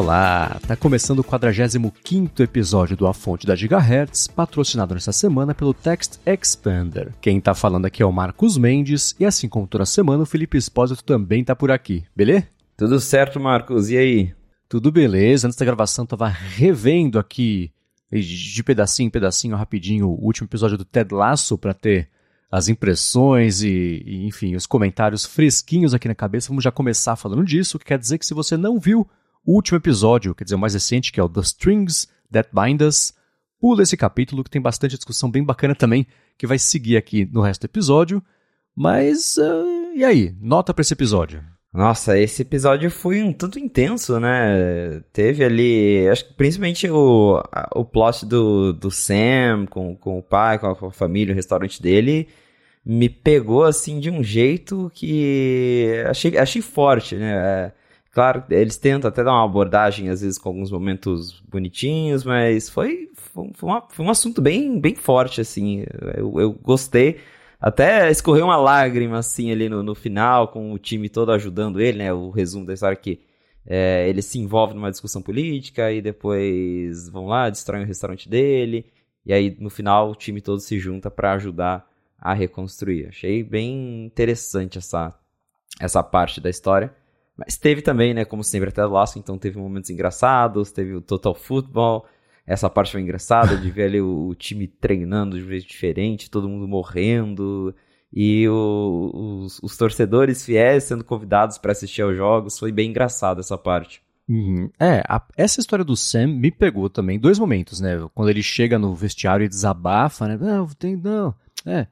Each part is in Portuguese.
Olá, tá começando o 45 episódio do A Fonte da Gigahertz, patrocinado nesta semana pelo Text Expander. Quem tá falando aqui é o Marcos Mendes, e assim como toda semana, o Felipe Espósito também tá por aqui, beleza? Tudo certo, Marcos, e aí? Tudo beleza, antes da gravação tava revendo aqui, de pedacinho em pedacinho, rapidinho, o último episódio do Ted Lasso para ter as impressões e, e, enfim, os comentários fresquinhos aqui na cabeça. Vamos já começar falando disso, que quer dizer que se você não viu o último episódio, quer dizer, o mais recente, que é o The Strings That Bind Us, pula esse capítulo que tem bastante discussão bem bacana também, que vai seguir aqui no resto do episódio. Mas, uh, e aí? Nota para esse episódio? Nossa, esse episódio foi um tanto intenso, né? Teve ali, acho que principalmente o, o plot do, do Sam com, com o pai, com a, com a família, o restaurante dele, me pegou assim de um jeito que achei, achei forte, né? É, claro, eles tentam até dar uma abordagem, às vezes com alguns momentos bonitinhos, mas foi, foi, uma, foi um assunto bem, bem forte, assim. Eu, eu gostei. Até escorreu uma lágrima, assim, ali no, no final, com o time todo ajudando ele, né? O resumo da história que é, ele se envolve numa discussão política e depois vão lá, destroem o restaurante dele. E aí, no final, o time todo se junta para ajudar a reconstruir. Achei bem interessante essa, essa parte da história. Mas teve também, né, como sempre, até o laço, então teve momentos engraçados, teve o Total Football, essa parte foi engraçada de ver ali o, o, time treinando de um jeito diferente, todo mundo morrendo. E o, os, os, torcedores fiéis sendo convidados para assistir aos jogos. Foi bem engraçado essa parte. Uhum. É, a, essa história do Sam me pegou também dois momentos, né? Quando ele chega no vestiário e desabafa, né? Não, tem, não. É.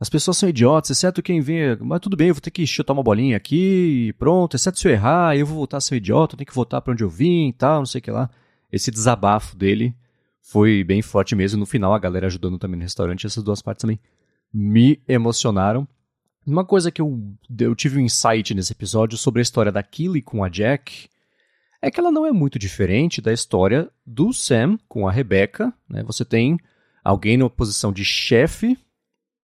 As pessoas são idiotas, exceto quem vem. Mas tudo bem, eu vou ter que chutar uma bolinha aqui e pronto. Exceto se eu errar, eu vou voltar a ser idiota, eu tenho que voltar para onde eu vim e tal, não sei o que lá esse desabafo dele foi bem forte mesmo. No final, a galera ajudando também no restaurante, essas duas partes também me emocionaram. Uma coisa que eu, eu tive um insight nesse episódio sobre a história da Killy com a Jack é que ela não é muito diferente da história do Sam com a Rebecca. Né? Você tem alguém numa posição de chefe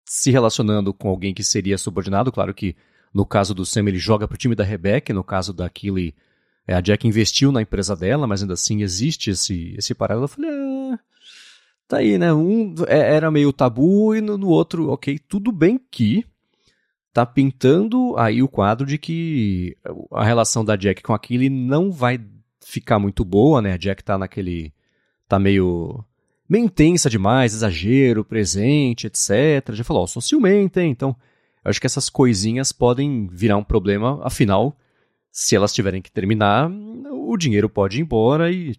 se relacionando com alguém que seria subordinado. Claro que no caso do Sam ele joga pro time da Rebecca, no caso da Killy é, a Jack investiu na empresa dela, mas ainda assim existe esse, esse paralelo. Eu falei, ah, tá aí, né? Um é, era meio tabu e no, no, outro, ok, tudo bem que tá pintando aí o quadro de que a relação da Jack com a Killy não vai ficar muito boa, né? A Jack tá naquele. tá meio. Meio intensa demais, exagero, presente, etc. Já falou, ó, sou ciumenta, hein? Então, acho que essas coisinhas podem virar um problema, afinal se elas tiverem que terminar, o dinheiro pode ir embora e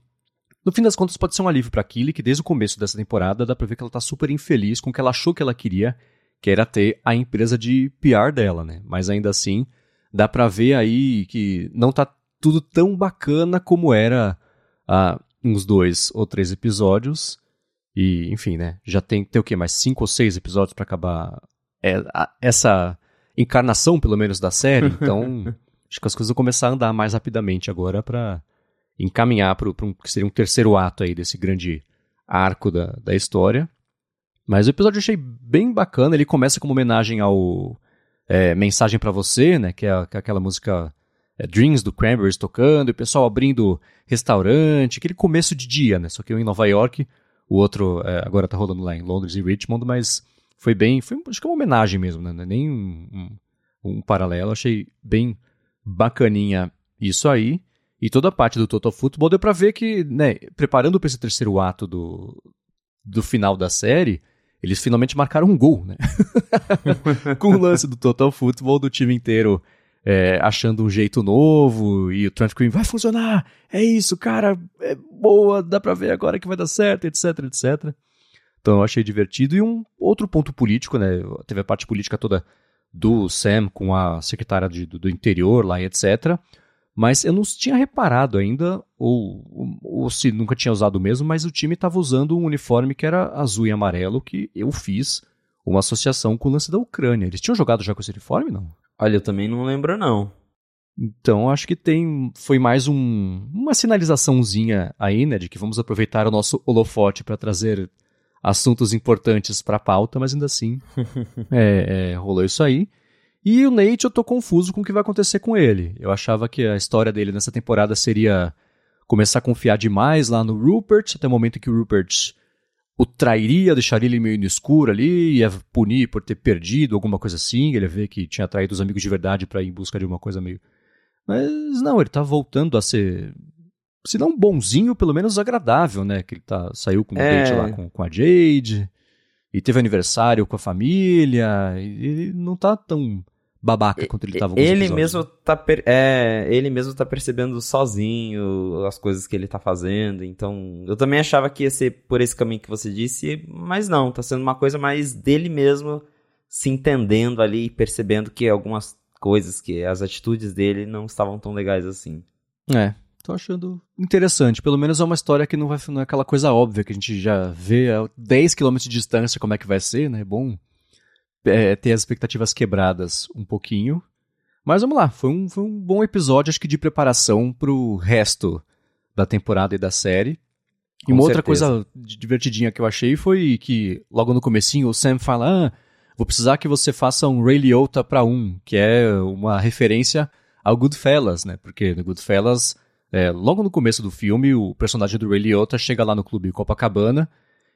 no fim das contas pode ser um alívio para Killy, que desde o começo dessa temporada dá pra ver que ela tá super infeliz com o que ela achou que ela queria, que era ter a empresa de PR dela, né? Mas ainda assim, dá pra ver aí que não tá tudo tão bacana como era há uns dois ou três episódios. E, enfim, né? Já tem, tem o quê? Mais cinco ou seis episódios para acabar é, a, essa encarnação, pelo menos, da série. Então, Acho que as coisas vão começar a andar mais rapidamente agora para encaminhar para um, que seria um terceiro ato aí desse grande arco da, da história. Mas o episódio eu achei bem bacana. Ele começa como homenagem ao é, Mensagem para Você, né? Que é, que é aquela música é, Dreams do Cranberries tocando, e o pessoal abrindo restaurante, aquele começo de dia, né? Só que um em Nova York, o outro é, agora tá rolando lá em Londres e Richmond, mas foi bem. Foi, acho que é uma homenagem mesmo, né? É nem um, um, um paralelo. Achei bem bacaninha isso aí. E toda a parte do Total Football deu pra ver que, né, preparando para esse terceiro ato do, do final da série, eles finalmente marcaram um gol, né? Com o lance do Total Football do time inteiro é, achando um jeito novo e o Trent Green vai funcionar, é isso, cara, é boa, dá pra ver agora que vai dar certo, etc, etc. Então eu achei divertido. E um outro ponto político, né? Teve a parte política toda do Sam com a secretária de, do, do, interior lá e etc. Mas eu não tinha reparado ainda, ou, ou, ou se nunca tinha usado mesmo, mas o time estava usando um uniforme que era azul e amarelo, que eu fiz uma associação com o lance da Ucrânia. Eles tinham jogado já com esse uniforme, não? Olha, eu também não lembro, não. Então, acho que tem. Foi mais um, uma sinalizaçãozinha aí, né? De que vamos aproveitar o nosso holofote para trazer assuntos importantes para a pauta, mas ainda assim é, é, rolou isso aí. E o Nate, eu tô confuso com o que vai acontecer com ele. Eu achava que a história dele nessa temporada seria começar a confiar demais lá no Rupert, até o momento que o Rupert o trairia, deixaria ele meio no escuro ali, ia punir por ter perdido alguma coisa assim, ele ia ver que tinha traído os amigos de verdade para ir em busca de alguma coisa meio... Mas não, ele tá voltando a ser, se não bonzinho, pelo menos agradável, né? Que ele tá, saiu com um é... date lá com, com a Jade, e teve aniversário com a família, e ele não tá tão babaca quanto ele tava Ele mesmo tá per... é, ele mesmo tá percebendo sozinho as coisas que ele tá fazendo. Então, eu também achava que ia ser por esse caminho que você disse, mas não, tá sendo uma coisa mais dele mesmo se entendendo ali e percebendo que algumas coisas que as atitudes dele não estavam tão legais assim. É, tô achando interessante. Pelo menos é uma história que não, vai, não é aquela coisa óbvia que a gente já vê a 10 km de distância como é que vai ser, né? É bom é, ter as expectativas quebradas um pouquinho. Mas vamos lá, foi um, foi um bom episódio, acho que de preparação pro resto da temporada e da série. E uma outra coisa divertidinha que eu achei foi que logo no comecinho o Sam fala: ah, vou precisar que você faça um Ray Liotta pra um, que é uma referência ao Goodfellas, né? Porque no Goodfellas, é, logo no começo do filme, o personagem do Ray Liotta chega lá no clube Copacabana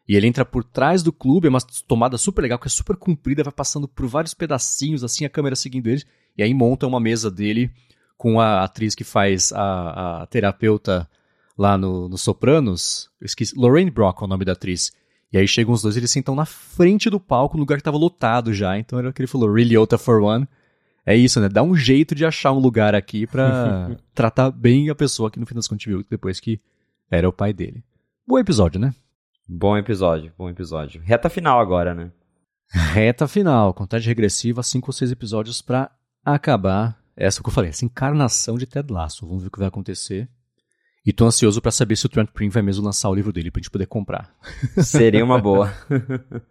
e ele entra por trás do clube, é uma tomada super legal, que é super comprida, vai passando por vários pedacinhos, assim, a câmera seguindo ele. E aí monta uma mesa dele com a atriz que faz a, a terapeuta lá no, no Sopranos. Eu esqueci, Lorraine Brock é o nome da atriz. E aí chegam os dois, eles sentam na frente do palco, no lugar que tava lotado já. Então era o que ele falou, really Ota for one. É isso, né? Dá um jeito de achar um lugar aqui pra tratar bem a pessoa que no fim das contas viu depois que era o pai dele. Bom episódio, né? Bom episódio, bom episódio. Reta final agora, né? Reta final, contagem regressiva, cinco ou seis episódios para acabar essa que eu falei, essa encarnação de Ted Lasso. Vamos ver o que vai acontecer. E tô ansioso para saber se o Trent Prim vai mesmo lançar o livro dele pra gente poder comprar. Seria uma boa.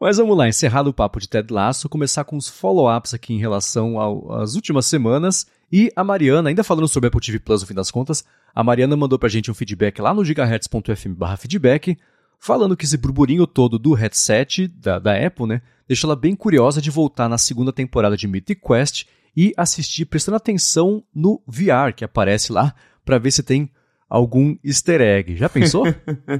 Mas vamos lá, encerrado o papo de Ted Lasso, começar com os follow-ups aqui em relação às últimas semanas. E a Mariana, ainda falando sobre Apple TV Plus no fim das contas, a Mariana mandou pra gente um feedback lá no gigahertz.fm feedback, falando que esse burburinho todo do headset da, da Apple, né, deixa ela bem curiosa de voltar na segunda temporada de Mythic Quest e assistir prestando atenção no VR que aparece lá, para ver se tem algum easter egg. Já pensou?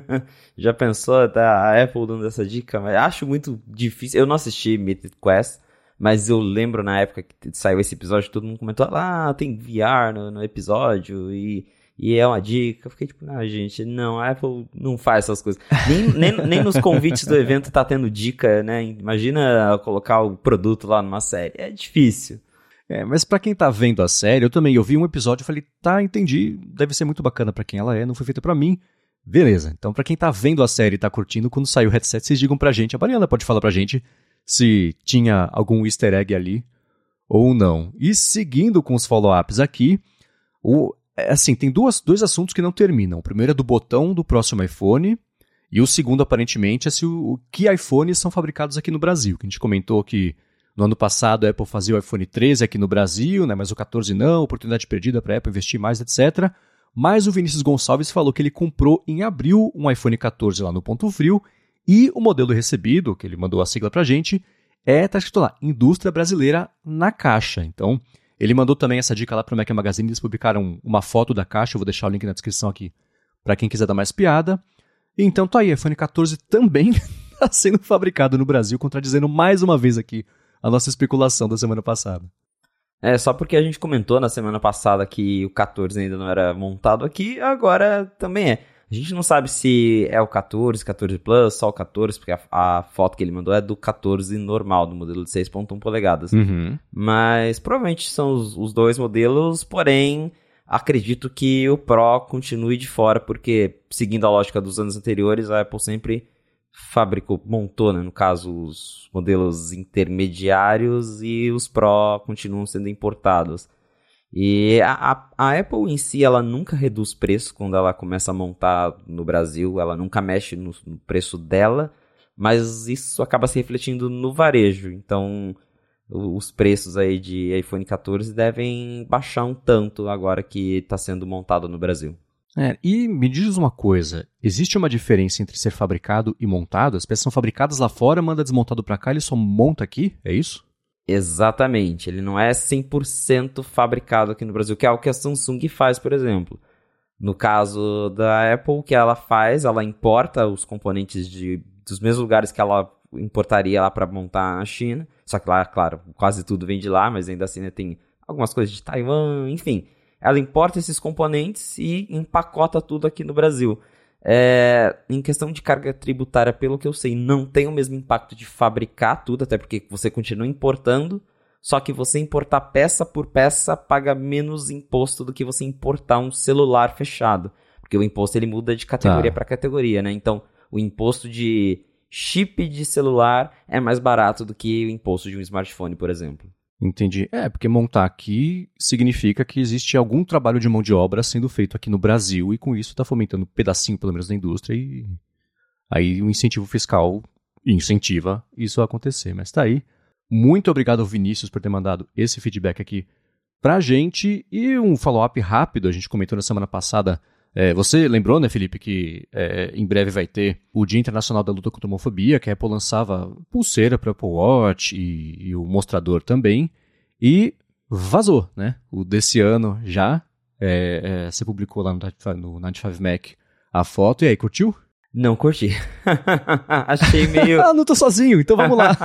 Já pensou? Tá a Apple dando essa dica, mas acho muito difícil. Eu não assisti Mythic Quest, mas eu lembro na época que saiu esse episódio, todo mundo comentou: ah, tem VR no, no episódio e, e é uma dica. Eu fiquei tipo, ah, gente, não, a Apple não faz essas coisas. Nem, nem, nem nos convites do evento tá tendo dica, né? Imagina colocar o produto lá numa série. É difícil. É, mas para quem tá vendo a série, eu também eu vi um episódio e falei, tá, entendi, deve ser muito bacana para quem ela é, não foi feita para mim. Beleza. Então, para quem tá vendo a série e tá curtindo, quando sair o headset, vocês digam pra gente. A Mariana pode falar pra gente se tinha algum easter egg ali ou não. E seguindo com os follow-ups aqui, o, é, assim, tem duas, dois assuntos que não terminam. O primeiro é do botão do próximo iPhone, e o segundo, aparentemente, é se o, o que iPhones são fabricados aqui no Brasil. Que a gente comentou que no ano passado, a Apple fazia o iPhone 13 aqui no Brasil, né, mas o 14 não, oportunidade perdida para a Apple investir mais, etc. Mas o Vinícius Gonçalves falou que ele comprou em abril um iPhone 14 lá no Ponto Frio e o modelo recebido, que ele mandou a sigla para a gente, é, tá escrito lá, Indústria Brasileira na caixa. Então, ele mandou também essa dica lá para o Mac Magazine, eles publicaram uma foto da caixa, eu vou deixar o link na descrição aqui para quem quiser dar mais piada. Então tá aí, iPhone 14 também está sendo fabricado no Brasil, contradizendo mais uma vez aqui a nossa especulação da semana passada. É, só porque a gente comentou na semana passada que o 14 ainda não era montado aqui, agora também é. A gente não sabe se é o 14, 14 Plus, só o 14, porque a, a foto que ele mandou é do 14 normal, do modelo de 6.1 polegadas. Uhum. Mas provavelmente são os, os dois modelos, porém acredito que o Pro continue de fora, porque seguindo a lógica dos anos anteriores, a Apple sempre fabricou, montou, né, no caso, os modelos intermediários e os Pro continuam sendo importados. E a, a, Apple em si, ela nunca reduz preço quando ela começa a montar no Brasil, ela nunca mexe no, no preço dela, mas isso acaba se refletindo no varejo. Então, os preços aí de iPhone 14 devem baixar um tanto agora que está sendo montado no Brasil. É, e me diz uma coisa: existe uma diferença entre ser fabricado e montado? As peças são fabricadas lá fora, manda desmontado para cá, ele só monta aqui? É isso? Exatamente. Ele não é 100% fabricado aqui no Brasil, que é o que a Samsung faz, por exemplo. No caso da Apple, o que ela faz, ela importa os componentes de, dos mesmos lugares que ela importaria lá para montar na China. Só que lá, claro, quase tudo vem de lá, mas ainda assim né, tem algumas coisas de Taiwan, enfim. Ela importa esses componentes e empacota tudo aqui no Brasil. É, em questão de carga tributária, pelo que eu sei, não tem o mesmo impacto de fabricar tudo, até porque você continua importando, só que você importar peça por peça paga menos imposto do que você importar um celular fechado, porque o imposto ele muda de categoria tá. para categoria, né? Então, o imposto de chip de celular é mais barato do que o imposto de um smartphone, por exemplo. Entendi. É, porque montar aqui significa que existe algum trabalho de mão de obra sendo feito aqui no Brasil e com isso está fomentando um pedacinho, pelo menos, da indústria e aí o incentivo fiscal incentiva isso a acontecer. Mas tá aí. Muito obrigado ao Vinícius por ter mandado esse feedback aqui pra gente e um follow-up rápido. A gente comentou na semana passada é, você lembrou, né, Felipe, que é, em breve vai ter o Dia Internacional da Luta contra a Homofobia, que a Apple lançava pulseira para Apple Watch e, e, o mostrador também. E vazou, né? O desse ano já. É, é você publicou lá no, no 95 Mac a foto. E aí, curtiu? Não curti. Achei meio. ah, não tô sozinho, então vamos lá.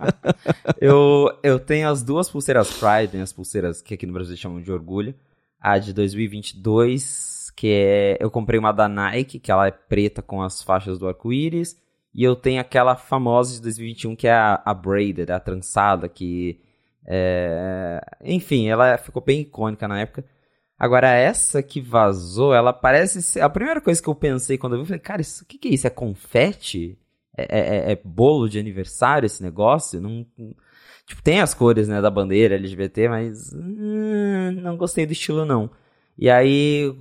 eu, eu tenho as duas pulseiras Pride, né, as pulseiras que aqui no Brasil chamam de orgulho. A de 2022 que é eu comprei uma da Nike, que ela é preta com as faixas do arco-íris, e eu tenho aquela famosa de 2021 que é a, a braided, a trançada, que é... enfim, ela ficou bem icônica na época. Agora essa que vazou, ela parece ser a primeira coisa que eu pensei quando eu vi, eu falei, cara, isso, o que, que é isso? É confete? É, é, é, bolo de aniversário esse negócio? Não, tipo, tem as cores, né, da bandeira LGBT, mas hum, não gostei do estilo não. E aí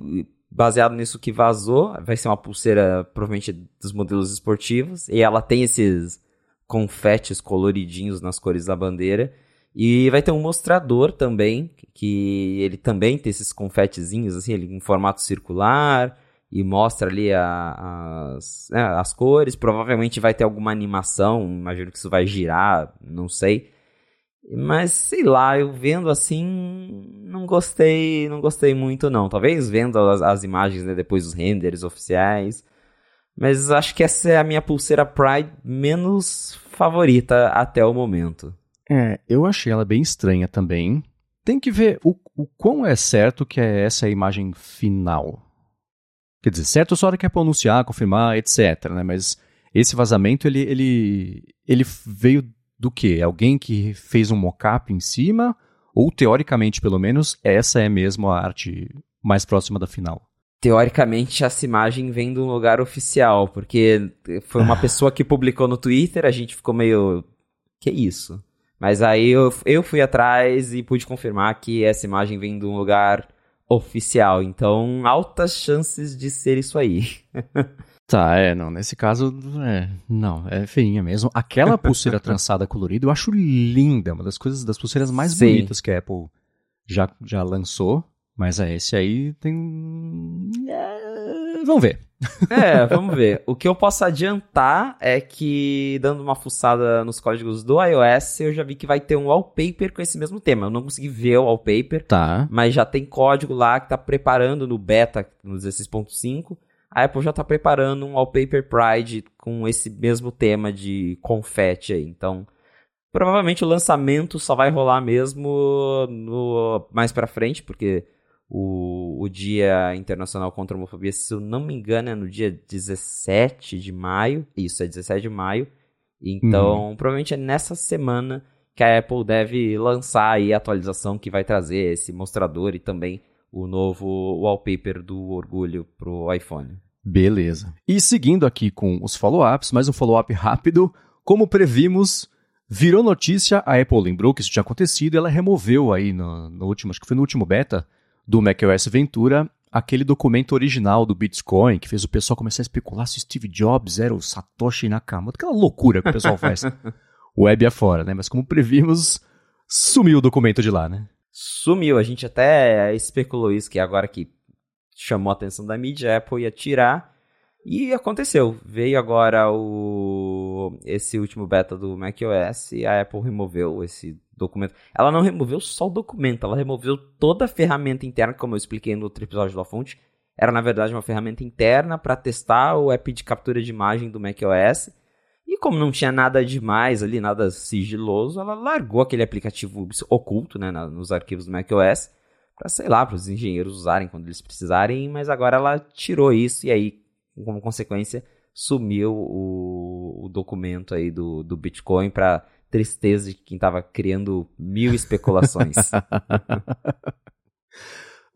baseado nisso que vazou, vai ser uma pulseira provavelmente dos modelos esportivos, e ela tem esses confetes coloridinhos nas cores da bandeira. E vai ter um mostrador também, que ele também tem esses confetezinhos, assim, ele em formato circular, e mostra ali a, as, é, as cores. Provavelmente vai ter alguma animação, imagino que isso vai girar, não sei. Mas sei lá, eu vendo assim, não gostei, não gostei muito não. Talvez vendo as, as imagens né, depois dos renders oficiais. Mas acho que essa é a minha pulseira Pride menos favorita até o momento. É, eu achei ela bem estranha também. Tem que ver o, o quão é certo que é essa imagem final. Quer dizer, certo só hora que é pra anunciar, confirmar, etc. Né? Mas esse vazamento ele, ele, ele veio do que? Alguém que fez um mockup em cima? Ou, teoricamente, pelo menos, essa é mesmo a arte mais próxima da final? Teoricamente, essa imagem vem de um lugar oficial, porque foi uma pessoa que publicou no Twitter, a gente ficou meio. Que isso? Mas aí eu, eu fui atrás e pude confirmar que essa imagem vem de um lugar oficial. Então, altas chances de ser isso aí. Tá, é, não, nesse caso, é, não, é feinha mesmo. Aquela pulseira trançada colorida eu acho linda, uma das coisas, das pulseiras mais Sim. bonitas que a Apple já, já lançou, mas é, esse aí tem... É, vamos ver. É, vamos ver. O que eu posso adiantar é que, dando uma fuçada nos códigos do iOS, eu já vi que vai ter um wallpaper com esse mesmo tema. Eu não consegui ver o wallpaper, tá. mas já tem código lá que tá preparando no beta, no 16.5, a Apple já está preparando um wallpaper Pride com esse mesmo tema de confete aí. Então, provavelmente o lançamento só vai rolar mesmo no, mais para frente, porque o, o Dia Internacional contra a Homofobia, se eu não me engano, é no dia 17 de maio. Isso, é 17 de maio. Então, uhum. provavelmente é nessa semana que a Apple deve lançar aí a atualização que vai trazer esse mostrador e também o novo wallpaper do orgulho pro iPhone. Beleza. E seguindo aqui com os follow-ups, mais um follow-up rápido. Como previmos, virou notícia, a Apple lembrou que isso tinha acontecido e ela removeu aí no, no último, acho que foi no último beta do macOS Ventura, aquele documento original do Bitcoin, que fez o pessoal começar a especular se Steve Jobs era o Satoshi Nakamoto, aquela loucura que o pessoal faz. Web afora, né? Mas como previmos, sumiu o documento de lá, né? Sumiu. A gente até especulou isso, que agora que chamou a atenção da mídia, a Apple ia tirar. E aconteceu. Veio agora o esse último beta do macOS e a Apple removeu esse documento. Ela não removeu só o documento, ela removeu toda a ferramenta interna, como eu expliquei no outro episódio da fonte. era na verdade uma ferramenta interna para testar o app de captura de imagem do macOS. E como não tinha nada demais ali, nada sigiloso, ela largou aquele aplicativo oculto né, nos arquivos do macOS para, sei lá, para os engenheiros usarem quando eles precisarem, mas agora ela tirou isso e aí, como consequência, sumiu o, o documento aí do, do Bitcoin para tristeza de quem estava criando mil especulações.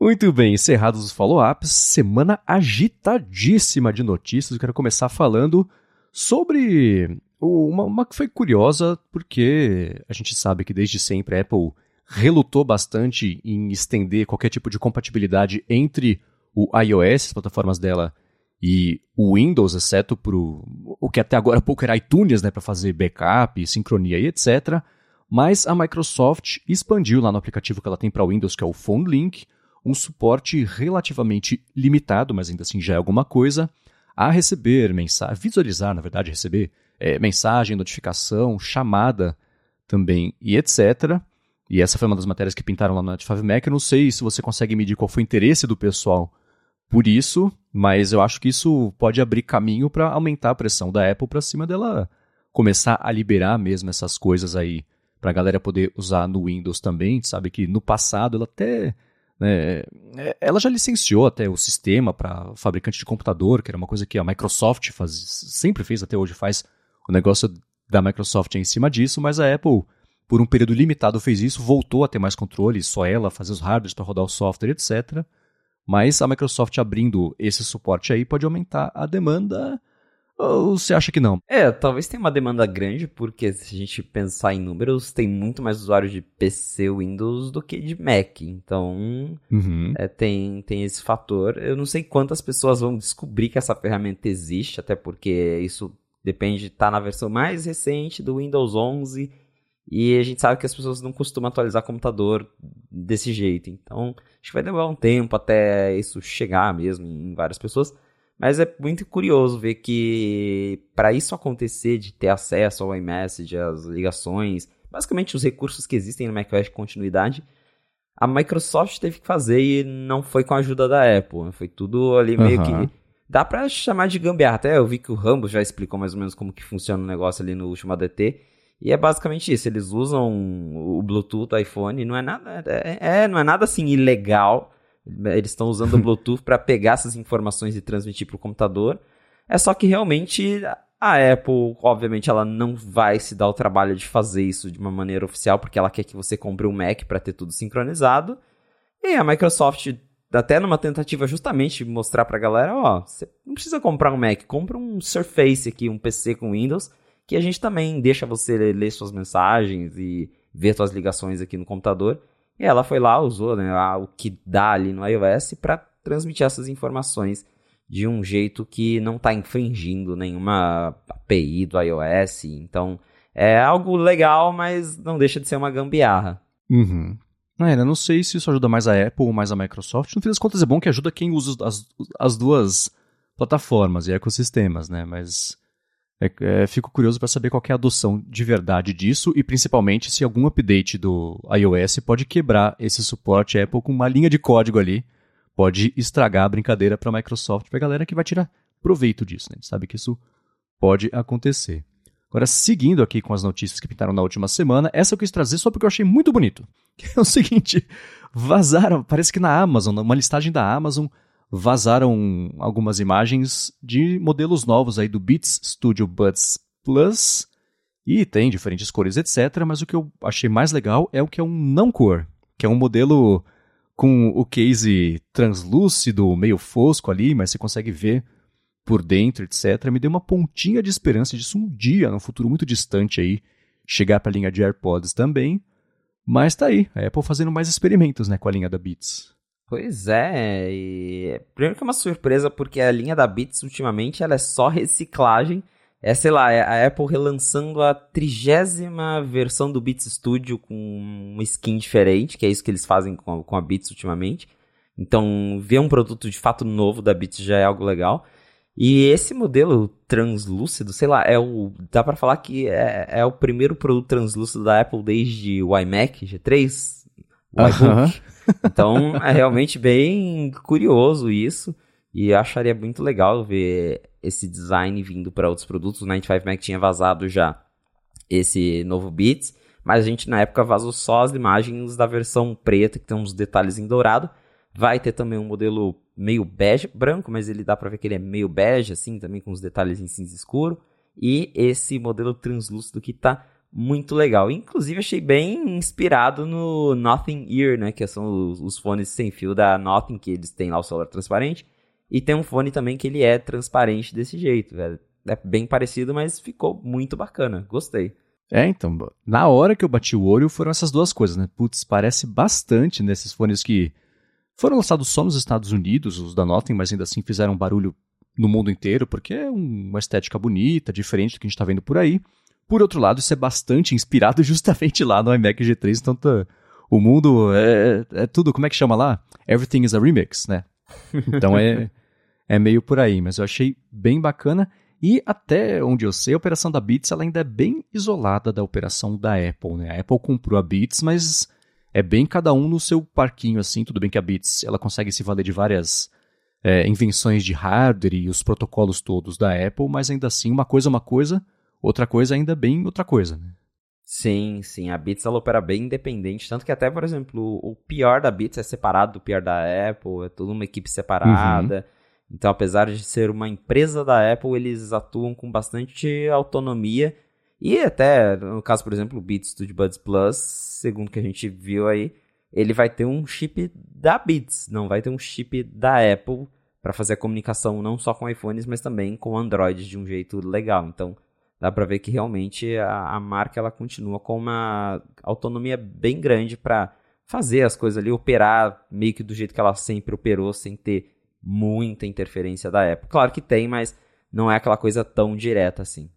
Muito bem, encerrados os follow-ups, semana agitadíssima de notícias. Eu quero começar falando sobre uma, uma, que foi curiosa, porque a gente sabe que desde sempre a Apple relutou bastante em estender qualquer tipo de compatibilidade entre o iOS, as plataformas dela, e o Windows, exceto para o que até agora pouco era iTunes, né, para fazer backup, sincronia e etc. Mas a Microsoft expandiu lá no aplicativo que ela tem para Windows, que é o Phone Link, um suporte relativamente limitado, mas ainda assim já é alguma coisa, a receber mensagem, visualizar, na verdade, receber é, mensagem, notificação, chamada também e etc. E essa foi uma das matérias que pintaram lá no Net5 Mac. Eu não sei se você consegue medir qual foi o interesse do pessoal por isso, mas eu acho que isso pode abrir caminho para aumentar a pressão da Apple para cima dela começar a liberar mesmo essas coisas aí para a galera poder usar no Windows também. Sabe que no passado ela até né, é, ela já licenciou até o sistema para fabricante de computador, que era uma coisa que a Microsoft faz, sempre fez, até hoje faz o negócio da Microsoft em cima disso, mas a Apple, por um período limitado, fez isso, voltou a ter mais controle, só ela fazer os hardwares para rodar o software, etc. Mas a Microsoft abrindo esse suporte aí pode aumentar a demanda. Ou você acha que não? É, talvez tenha uma demanda grande, porque se a gente pensar em números, tem muito mais usuários de PC Windows do que de Mac. Então, uhum. é, tem, tem esse fator. Eu não sei quantas pessoas vão descobrir que essa ferramenta existe, até porque isso depende de estar tá na versão mais recente do Windows 11 e a gente sabe que as pessoas não costumam atualizar computador desse jeito. Então, acho que vai demorar um tempo até isso chegar mesmo em várias pessoas. Mas é muito curioso ver que para isso acontecer, de ter acesso ao iMessage, às ligações, basicamente os recursos que existem no macOS de continuidade, a Microsoft teve que fazer e não foi com a ajuda da Apple. Foi tudo ali meio uhum. que. Dá pra chamar de gambiarra. Até eu vi que o Rambo já explicou mais ou menos como que funciona o negócio ali no último ADT. E é basicamente isso, eles usam o Bluetooth do iPhone, não é nada, é, é não é nada assim ilegal. Eles estão usando o Bluetooth para pegar essas informações e transmitir para o computador. É só que realmente a Apple, obviamente, ela não vai se dar o trabalho de fazer isso de uma maneira oficial, porque ela quer que você compre um Mac para ter tudo sincronizado. E a Microsoft, até numa tentativa justamente de mostrar para a galera, ó, você não precisa comprar um Mac, compra um Surface aqui, um PC com Windows, que a gente também deixa você ler suas mensagens e ver suas ligações aqui no computador. E ela foi lá, usou né, o que dá ali no iOS para transmitir essas informações de um jeito que não está infringindo nenhuma API do iOS. Então é algo legal, mas não deixa de ser uma gambiarra. Uhum. É, eu não sei se isso ajuda mais a Apple ou mais a Microsoft. No fim das contas, é bom que ajuda quem usa as, as duas plataformas e ecossistemas, né? Mas é, é, fico curioso para saber qual é a adoção de verdade disso e principalmente se algum update do iOS pode quebrar esse suporte Apple com uma linha de código ali, pode estragar a brincadeira para a Microsoft, para a galera que vai tirar proveito disso. Né? A gente sabe que isso pode acontecer. Agora, seguindo aqui com as notícias que pintaram na última semana, essa eu quis trazer só porque eu achei muito bonito. Que é o seguinte: vazaram, parece que na Amazon, uma listagem da Amazon, vazaram algumas imagens de modelos novos aí do Beats Studio Buds Plus. E tem diferentes cores, etc. Mas o que eu achei mais legal é o que é um não cor, que é um modelo com o case translúcido, meio fosco ali, mas você consegue ver por dentro, etc. Me deu uma pontinha de esperança disso um dia, num futuro muito distante aí, chegar para a linha de AirPods também. Mas tá aí, a Apple fazendo mais experimentos né, com a linha da Beats. Pois é, e primeiro que é uma surpresa porque a linha da Beats ultimamente ela é só reciclagem. É, sei lá, é a Apple relançando a trigésima versão do Beats Studio com uma skin diferente, que é isso que eles fazem com a, com a Beats ultimamente. Então, ver um produto de fato novo da Beats já é algo legal. E esse modelo translúcido, sei lá, é o. Dá para falar que é, é, o primeiro produto translúcido da Apple desde o iMac G3, o iBook. Então é realmente bem curioso isso. E eu acharia muito legal ver esse design vindo para outros produtos. O 95 Mac tinha vazado já esse novo Beats, mas a gente na época vazou só as imagens da versão preta, que tem uns detalhes em dourado. Vai ter também um modelo meio bege, branco, mas ele dá para ver que ele é meio bege, assim, também com os detalhes em cinza escuro. E esse modelo translúcido que tá muito legal. Inclusive, achei bem inspirado no Nothing Ear, né? Que são os, os fones sem fio da Nothing, que eles têm lá o celular transparente. E tem um fone também que ele é transparente desse jeito, velho. É bem parecido, mas ficou muito bacana. Gostei. É, então, na hora que eu bati o olho foram essas duas coisas, né? Putz, parece bastante nesses fones que foram lançados só nos Estados Unidos, os da Nothing, mas ainda assim fizeram barulho no mundo inteiro, porque é uma estética bonita, diferente do que a gente está vendo por aí. Por outro lado, isso é bastante inspirado justamente lá no iMac G3, então tá, o mundo é, é, tudo, como é que chama lá? Everything is a remix, né? Então é, é meio por aí, mas eu achei bem bacana. E até onde eu sei, a operação da Beats ela ainda é bem isolada da operação da Apple, né? A Apple comprou a Beats, mas é bem cada um no seu parquinho, assim. Tudo bem que a Beats ela consegue se valer de várias é, invenções de hardware e os protocolos todos da Apple, mas ainda assim, uma coisa é uma coisa, outra coisa ainda bem outra coisa, né? Sim, sim, a Beats ela opera bem independente, tanto que até, por exemplo, o pior da Beats é separado do pior da Apple, é toda uma equipe separada. Uhum. Então, apesar de ser uma empresa da Apple, eles atuam com bastante autonomia. E até, no caso, por exemplo, o Beats Studio Buds Plus, segundo que a gente viu aí, ele vai ter um chip da Beats, não vai ter um chip da Apple para fazer a comunicação não só com iPhones, mas também com Android de um jeito legal. Então, dá para ver que realmente a, a, marca ela continua com uma autonomia bem grande para fazer as coisas ali, operar meio que do jeito que ela sempre operou, sem ter muita interferência da Apple. Claro que tem, mas não é aquela coisa tão direta assim.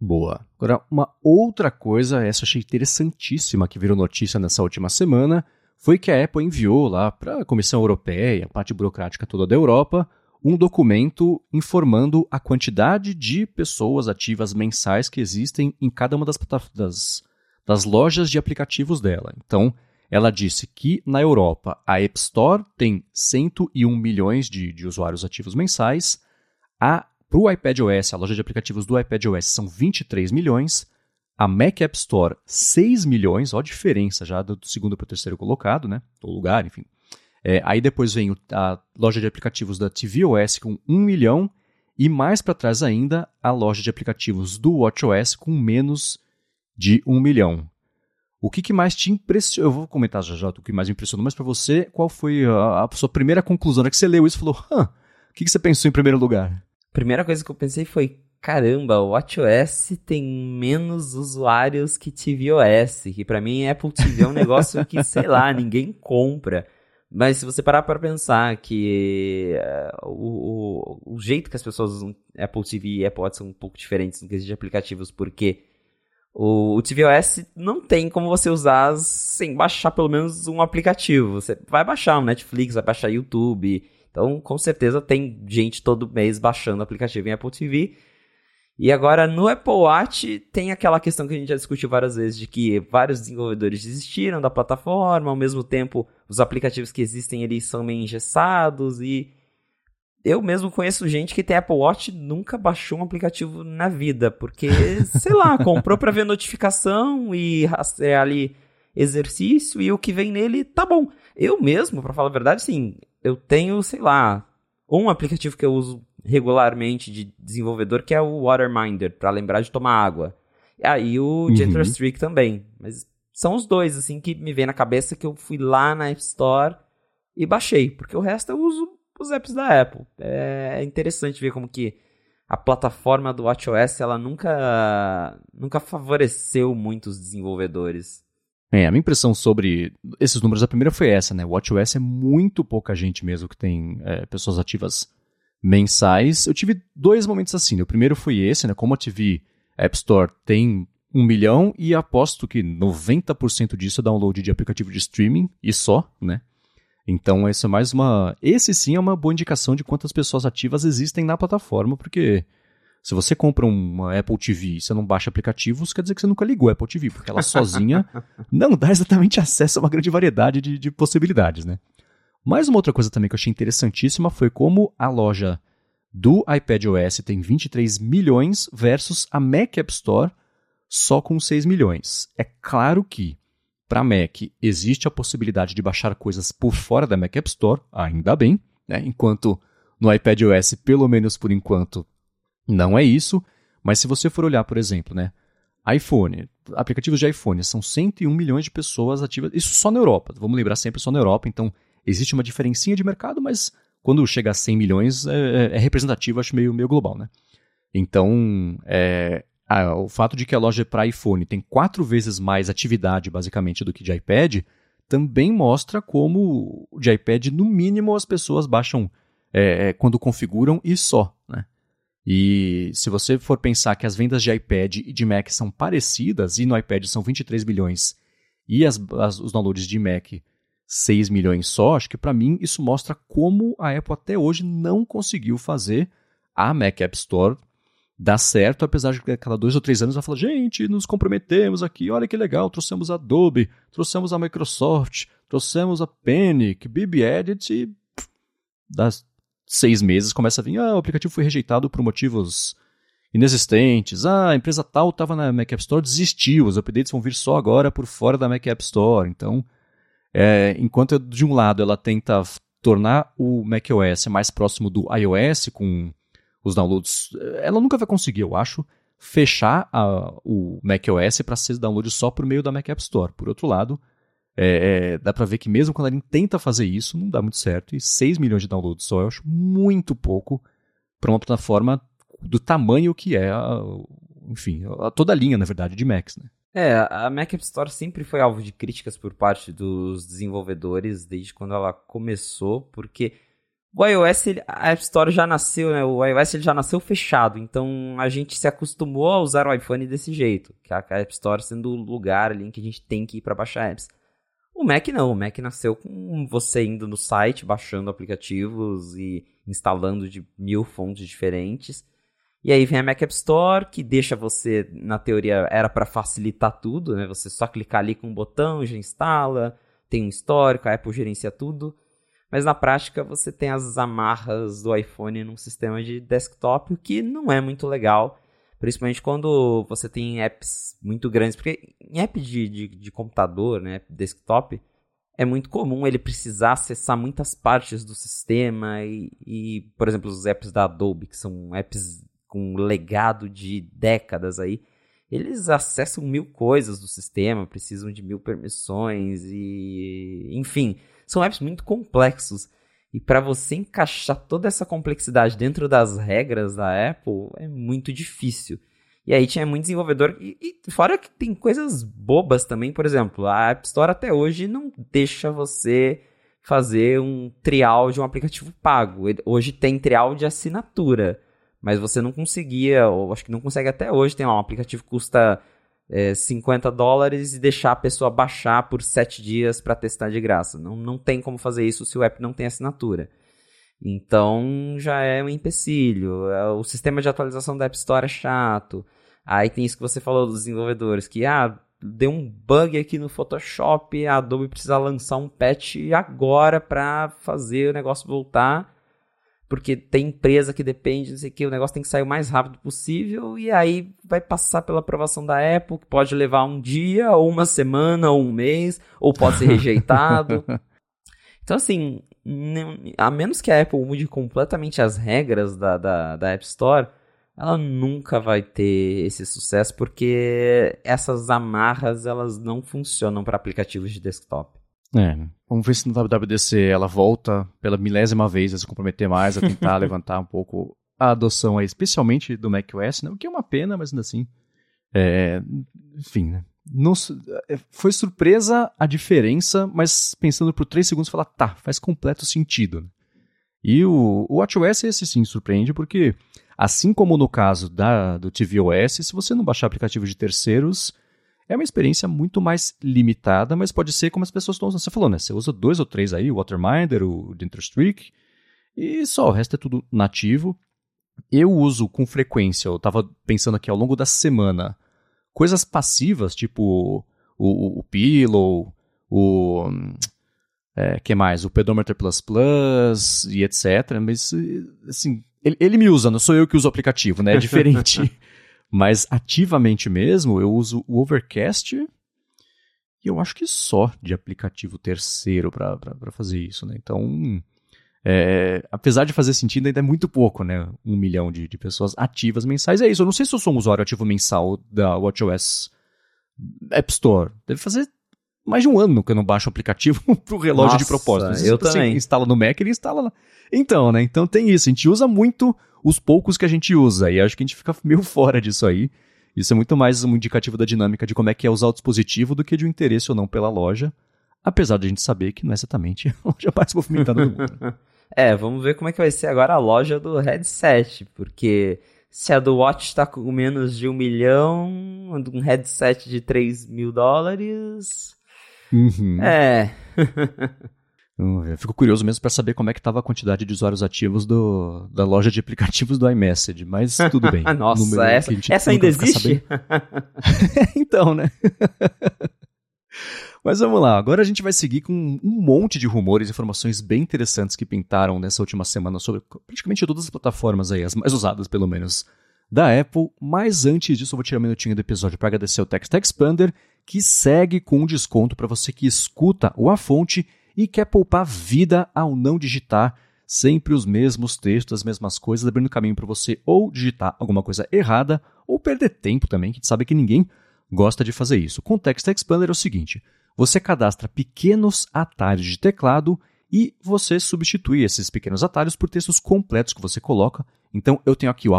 Boa. Agora, uma outra coisa, essa eu achei interessantíssima que virou notícia nessa última semana, foi que a Apple enviou lá para a Comissão Europeia, a parte burocrática toda da Europa, um documento informando a quantidade de pessoas ativas mensais que existem em cada uma das, das, das lojas de aplicativos dela. Então, ela disse que na Europa a App Store tem 101 milhões de, de usuários ativos mensais, para o iPadOS, a loja de aplicativos do iPadOS são 23 milhões, a Mac App Store 6 milhões, ó a diferença já do segundo para o terceiro colocado, né? O lugar, enfim. É, aí depois vem a loja de aplicativos da tvOS com 1 milhão e mais para trás ainda a loja de aplicativos do WatchOS com menos de 1 milhão. O que, que mais te impressionou? Eu vou comentar já já o que mais me impressionou, mas para você, qual foi a, a, sua primeira conclusão? É que você leu isso e falou, Hã, o que, que você pensou em primeiro lugar? Primeira coisa que eu pensei foi, caramba, o WatchOS tem menos usuários que tvOS, que para mim Apple TV é um negócio que, sei lá, ninguém compra. Mas se você parar para pensar que uh, o, o, o, jeito que as pessoas usam Apple TV e Watch são um pouco diferentes no que de aplicativos, porque o, o tvOS não tem como você usar sem baixar pelo menos um aplicativo. Você vai baixar um Netflix, vai baixar YouTube. Então, com certeza tem gente todo mês baixando aplicativo em Apple TV. E agora no Apple Watch tem aquela questão que a gente já discutiu várias vezes de que vários desenvolvedores desistiram da plataforma, ao mesmo tempo os aplicativos que existem eles são meio engessados e eu mesmo conheço gente que tem Apple Watch e nunca baixou um aplicativo na vida, porque sei lá, comprou para ver notificação e rastrear ali exercício e o que vem nele tá bom. Eu mesmo, para falar a verdade, sim, eu tenho, sei lá, um aplicativo que eu uso regularmente de desenvolvedor, que é o Waterminder, para lembrar de tomar água. E aí o uhum. Streak também. Mas são os dois, assim, que me vem na cabeça que eu fui lá na App Store e baixei. Porque o resto eu uso os apps da Apple. É interessante ver como que a plataforma do WatchOS, ela nunca, nunca favoreceu muitos desenvolvedores. É, a minha impressão sobre esses números, a primeira foi essa, né? O WatchOS é muito pouca gente mesmo que tem é, pessoas ativas mensais. Eu tive dois momentos assim. Né? O primeiro foi esse, né? Como a TV App Store tem um milhão e aposto que 90% disso é download de aplicativo de streaming e só, né? Então, essa é mais uma. Esse sim é uma boa indicação de quantas pessoas ativas existem na plataforma, porque se você compra uma Apple TV e você não baixa aplicativos, quer dizer que você nunca ligou a Apple TV, porque ela sozinha não dá exatamente acesso a uma grande variedade de, de possibilidades, né? Mais uma outra coisa também que eu achei interessantíssima foi como a loja do iPadOS tem 23 milhões versus a Mac App Store só com 6 milhões. É claro que para Mac existe a possibilidade de baixar coisas por fora da Mac App Store, ainda bem, né? enquanto no iPadOS, pelo menos por enquanto, não é isso. Mas se você for olhar, por exemplo, né, iPhone, aplicativos de iPhone, são 101 milhões de pessoas ativas, isso só na Europa, vamos lembrar sempre só na Europa, então existe uma diferencinha de mercado, mas quando chega a 100 milhões é, é, é representativo, acho meio, meio global, né? Então, é, o fato de que a loja para iPhone tem quatro vezes mais atividade, basicamente, do que de iPad, também mostra como de iPad, no mínimo, as pessoas baixam é, é quando configuram e só, né? E se você for pensar que as vendas de iPad e de Mac são parecidas, e no iPad são 23 milhões e as, as, os downloads de Mac 6 milhões só, acho que para mim isso mostra como a Apple até hoje não conseguiu fazer a Mac App Store dar certo, apesar de que a cada dois ou três anos ela fala, gente, nos comprometemos aqui, olha que legal, trouxemos a Adobe, trouxemos a Microsoft, trouxemos a Panic, BB-Edit e pff, das seis meses começa a vir, ah, o aplicativo foi rejeitado por motivos inexistentes, ah, a empresa tal estava na Mac App Store, desistiu, os updates vão vir só agora por fora da Mac App Store. Então, é, enquanto de um lado ela tenta tornar o macOS mais próximo do iOS com os downloads, ela nunca vai conseguir, eu acho, fechar a, o macOS para ser download só por meio da Mac App Store. Por outro lado, é, é, dá para ver que mesmo quando ela tenta fazer isso, não dá muito certo. E 6 milhões de downloads só eu acho muito pouco para uma plataforma do tamanho que é, a, enfim, a, toda a linha, na verdade, de Macs. Né? É, a Mac App Store sempre foi alvo de críticas por parte dos desenvolvedores desde quando ela começou, porque o iOS, ele, a App Store já nasceu, né? O iOS ele já nasceu fechado, então a gente se acostumou a usar o iPhone desse jeito, que a App Store sendo o lugar ali em que a gente tem que ir para baixar apps. O Mac não, o Mac nasceu com você indo no site, baixando aplicativos e instalando de mil fontes diferentes. E aí vem a Mac App Store, que deixa você, na teoria, era para facilitar tudo, né? Você só clicar ali com um botão já instala, tem um histórico, a Apple gerencia tudo. Mas na prática você tem as amarras do iPhone num sistema de desktop, o que não é muito legal. Principalmente quando você tem apps muito grandes. Porque em app de, de, de computador, né, desktop, é muito comum ele precisar acessar muitas partes do sistema. E, e, por exemplo, os apps da Adobe, que são apps com legado de décadas aí, eles acessam mil coisas do sistema, precisam de mil permissões e. Enfim, são apps muito complexos. E para você encaixar toda essa complexidade dentro das regras da Apple é muito difícil. E aí tinha muito desenvolvedor. E, e, fora que tem coisas bobas também, por exemplo, a App Store até hoje não deixa você fazer um trial de um aplicativo pago. Hoje tem trial de assinatura. Mas você não conseguia, ou acho que não consegue até hoje, tem lá um aplicativo que custa é, 50 dólares e deixar a pessoa baixar por 7 dias para testar de graça. Não, não tem como fazer isso se o app não tem assinatura. Então já é um empecilho. É, o sistema de atualização da App Store é chato. Aí tem isso que você falou dos desenvolvedores, que ah, deu um bug aqui no Photoshop, a Adobe precisa lançar um patch agora para fazer o negócio voltar porque tem empresa que depende, não sei o que, o negócio tem que sair o mais rápido possível, e aí vai passar pela aprovação da Apple, que pode levar um dia, ou uma semana, ou um mês, ou pode ser rejeitado. então, assim, a menos que a Apple mude completamente as regras da, da, da App Store, ela nunca vai ter esse sucesso, porque essas amarras, elas não funcionam para aplicativos de desktop. É, vamos ver se no WWDC ela volta pela milésima vez a se comprometer mais, a tentar levantar um pouco a adoção aí, especialmente do macOS, né? o que é uma pena, mas ainda assim, é, enfim, né? Não, é, foi surpresa a diferença, mas pensando por três segundos, falar, tá, faz completo sentido. Né? E o, o WatchOS, esse sim, surpreende, porque assim como no caso da, do tvOS, se você não baixar aplicativo de terceiros, é uma experiência muito mais limitada, mas pode ser como as pessoas estão usando. Você falou, né? Você usa dois ou três aí, o Waterminder, o Dinterstreak, e só, o resto é tudo nativo. Eu uso com frequência, eu estava pensando aqui ao longo da semana, coisas passivas, tipo o, o, o Pillow, o, É, que mais? O Pedometer Plus Plus e etc. Mas, assim, ele, ele me usa, não sou eu que uso o aplicativo, né? É diferente. Mas ativamente mesmo, eu uso o Overcast e eu acho que só de aplicativo terceiro para fazer isso, né? Então, é, apesar de fazer sentido, ainda é muito pouco, né? Um milhão de, de pessoas ativas mensais. É isso, eu não sei se eu sou um usuário ativo mensal da WatchOS App Store. Deve fazer mais de um ano que eu não baixo o aplicativo pro relógio Nossa, de propósito. eu também. Instala no Mac, ele instala lá. Então, né? Então tem isso. A gente usa muito os poucos que a gente usa. E acho que a gente fica meio fora disso aí. Isso é muito mais um indicativo da dinâmica de como é que é usar o dispositivo do que de um interesse ou não pela loja. Apesar de a gente saber que não é exatamente a loja mais movimentada do mundo. é, vamos ver como é que vai ser agora a loja do headset, porque se a do Watch está com menos de um milhão, um headset de 3 mil dólares. Uhum. É. Eu fico curioso mesmo para saber como é que estava a quantidade de usuários ativos do, da loja de aplicativos do iMessage, mas tudo bem. Nossa, essa, essa ainda existe? então, né? Mas vamos lá, agora a gente vai seguir com um monte de rumores e informações bem interessantes que pintaram nessa última semana sobre praticamente todas as plataformas aí, as mais usadas pelo menos, da Apple. Mas antes disso, eu vou tirar um minutinho do episódio para agradecer o Text Expander, que segue com um desconto para você que escuta o A Fonte e quer poupar vida ao não digitar sempre os mesmos textos, as mesmas coisas, abrindo caminho para você ou digitar alguma coisa errada ou perder tempo também, que a gente sabe que ninguém gosta de fazer isso. Com o Text Expander é o seguinte: você cadastra pequenos atalhos de teclado e você substitui esses pequenos atalhos por textos completos que você coloca. Então eu tenho aqui o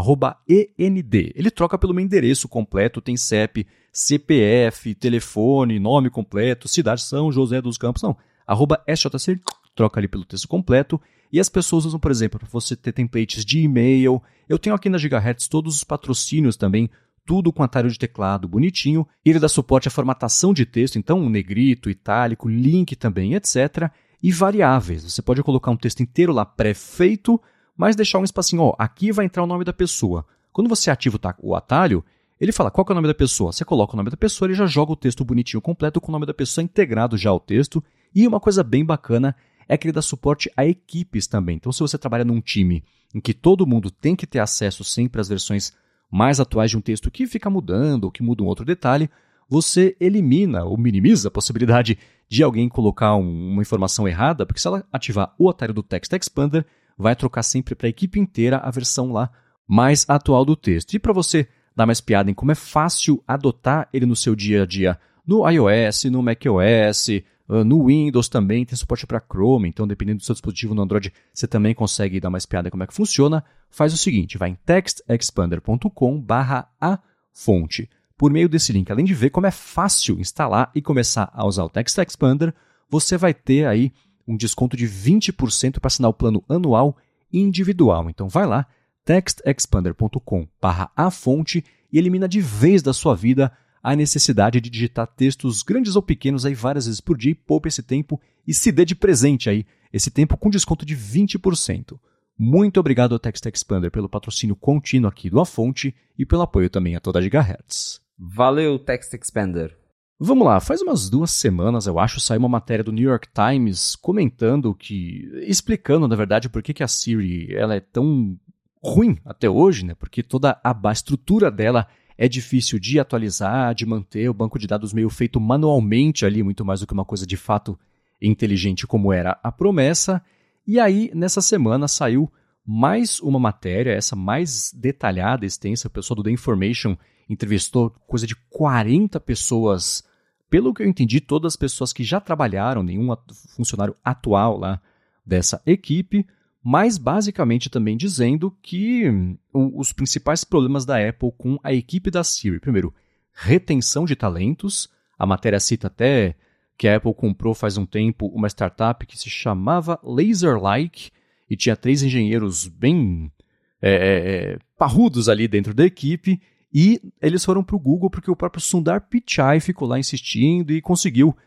END. Ele troca pelo meu endereço completo, tem CEP, CPF, telefone, nome completo, cidade São José dos Campos. Não, arroba SJC, troca ali pelo texto completo. E as pessoas usam, por exemplo, para você ter templates de e-mail. Eu tenho aqui na Gigahertz todos os patrocínios também tudo com atalho de teclado bonitinho. Ele dá suporte à formatação de texto, então negrito, itálico, link também, etc. E variáveis. Você pode colocar um texto inteiro lá pré-feito, mas deixar um espacinho, ó, aqui vai entrar o nome da pessoa. Quando você ativa o atalho, ele fala qual é o nome da pessoa. Você coloca o nome da pessoa, ele já joga o texto bonitinho completo com o nome da pessoa integrado já ao texto. E uma coisa bem bacana é que ele dá suporte a equipes também. Então, se você trabalha num time em que todo mundo tem que ter acesso sempre às versões mais atuais de um texto que fica mudando ou que muda um outro detalhe, você elimina ou minimiza a possibilidade de alguém colocar um, uma informação errada, porque se ela ativar o atalho do Text Expander, vai trocar sempre para a equipe inteira a versão lá mais atual do texto. E para você dar mais piada em como é fácil adotar ele no seu dia a dia no iOS, no macOS, no Windows também tem suporte para Chrome, então dependendo do seu dispositivo no Android, você também consegue dar mais piada como é que funciona. Faz o seguinte, vai em textexpander.com/a fonte. Por meio desse link, além de ver como é fácil instalar e começar a usar o Text Expander, você vai ter aí um desconto de 20% para assinar o plano anual individual. Então vai lá, textexpander.com/a fonte e elimina de vez da sua vida a necessidade de digitar textos grandes ou pequenos aí várias vezes por dia e poupe esse tempo e se dê de presente aí esse tempo com desconto de 20%. Muito obrigado ao Text Expander pelo patrocínio contínuo aqui do A Fonte e pelo apoio também a toda a Gigahertz. Valeu, Text Expander. Vamos lá, faz umas duas semanas, eu acho, saiu uma matéria do New York Times comentando que. explicando, na verdade, por que, que a Siri ela é tão ruim até hoje, né? Porque toda a estrutura dela é difícil de atualizar, de manter o banco de dados meio feito manualmente ali, muito mais do que uma coisa de fato inteligente como era a promessa. E aí, nessa semana, saiu mais uma matéria, essa mais detalhada, extensa. O pessoal do The Information entrevistou coisa de 40 pessoas. Pelo que eu entendi, todas as pessoas que já trabalharam, nenhum funcionário atual lá dessa equipe, mas basicamente também dizendo que um, os principais problemas da Apple com a equipe da Siri, primeiro, retenção de talentos. A matéria cita até que a Apple comprou faz um tempo uma startup que se chamava Laserlike e tinha três engenheiros bem é, é, é parrudos ali dentro da equipe. E eles foram para o Google porque o próprio Sundar Pichai ficou lá insistindo e conseguiu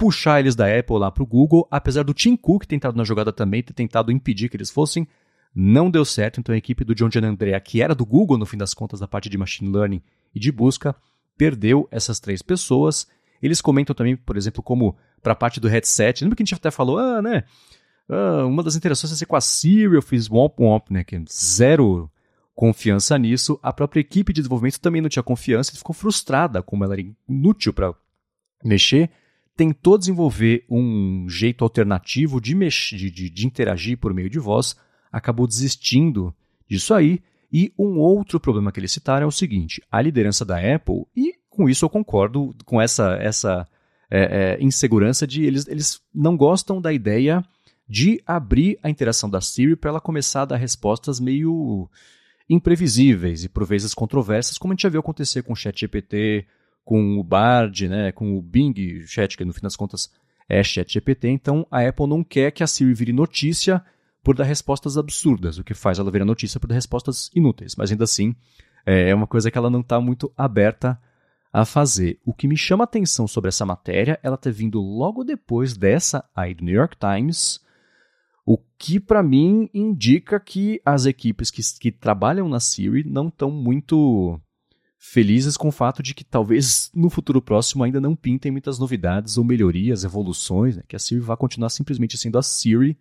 puxar eles da Apple lá para o Google, apesar do Tim Cook ter entrado na jogada também, ter tentado impedir que eles fossem, não deu certo, então a equipe do John Gianandrea, que era do Google no fim das contas, da parte de Machine Learning e de busca, perdeu essas três pessoas. Eles comentam também, por exemplo, como para a parte do headset. Lembra que a gente até falou, ah, né? Ah, uma das interações é ser com a Siri, eu fiz Womp Womp, né? Que zero confiança nisso. A própria equipe de desenvolvimento também não tinha confiança ficou frustrada, como ela era inútil para mexer. Tentou desenvolver um jeito alternativo de, mexer, de, de, interagir por meio de voz, acabou desistindo disso aí. E um outro problema que eles citaram é o seguinte: a liderança da Apple, e com isso eu concordo com essa, essa é, é, insegurança de eles, eles não gostam da ideia de abrir a interação da Siri para ela começar a dar respostas meio imprevisíveis e por vezes controversas, como a gente já viu acontecer com o ChatGPT, com o Bard, né, com o Bing Chat, que no fim das contas é ChatGPT. Então a Apple não quer que a Siri vire notícia por dar respostas absurdas, o que faz ela virar notícia por dar respostas inúteis. Mas ainda assim, é, é uma coisa que ela não está muito aberta a fazer. O que me chama a atenção sobre essa matéria, ela ter vindo logo depois dessa aí do New York Times, o que para mim indica que as equipes que, que trabalham na Siri não estão muito felizes com o fato de que talvez no futuro próximo ainda não pintem muitas novidades ou melhorias, evoluções, né? que a Siri vai continuar simplesmente sendo a Siri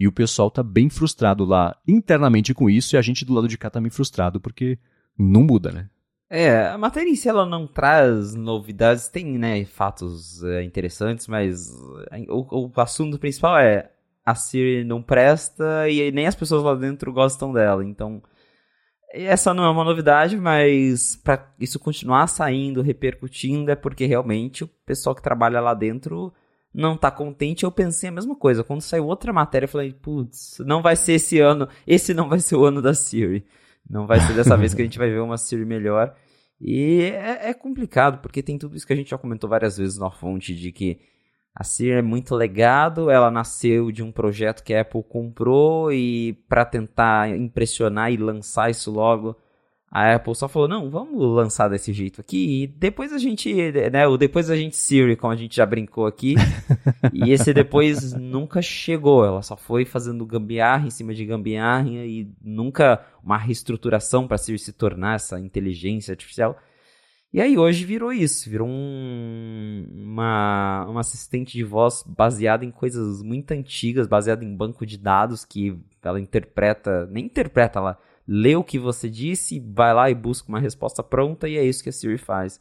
e o pessoal tá bem frustrado lá internamente com isso e a gente do lado de cá tá frustrado porque não muda, né? É, a matéria em si ela não traz novidades, tem, né, fatos é, interessantes, mas é, o, o assunto principal é a Siri não presta e nem as pessoas lá dentro gostam dela, então essa não é uma novidade, mas para isso continuar saindo, repercutindo, é porque realmente o pessoal que trabalha lá dentro não tá contente, eu pensei a mesma coisa. Quando saiu outra matéria, eu falei, putz, não vai ser esse ano, esse não vai ser o ano da Siri. Não vai ser dessa vez que a gente vai ver uma Siri melhor. E é, é, complicado, porque tem tudo isso que a gente já comentou várias vezes na fonte, de que a Siri é muito legado, ela nasceu de um projeto que a Apple comprou e para tentar impressionar e lançar isso logo, a Apple só falou, não, vamos lançar desse jeito aqui. E depois a gente, né, o depois a gente Siri, como a gente já brincou aqui. e esse depois nunca chegou. Ela só foi fazendo gambiarra em cima de gambiarra e nunca uma reestruturação para Siri se tornar essa inteligência artificial. E aí hoje virou isso, virou um, uma, uma assistente de voz baseada em coisas muito antigas, baseada em banco de dados que ela interpreta, nem interpreta, ela lê o que você disse, vai lá e busca uma resposta pronta e é isso que a Siri faz.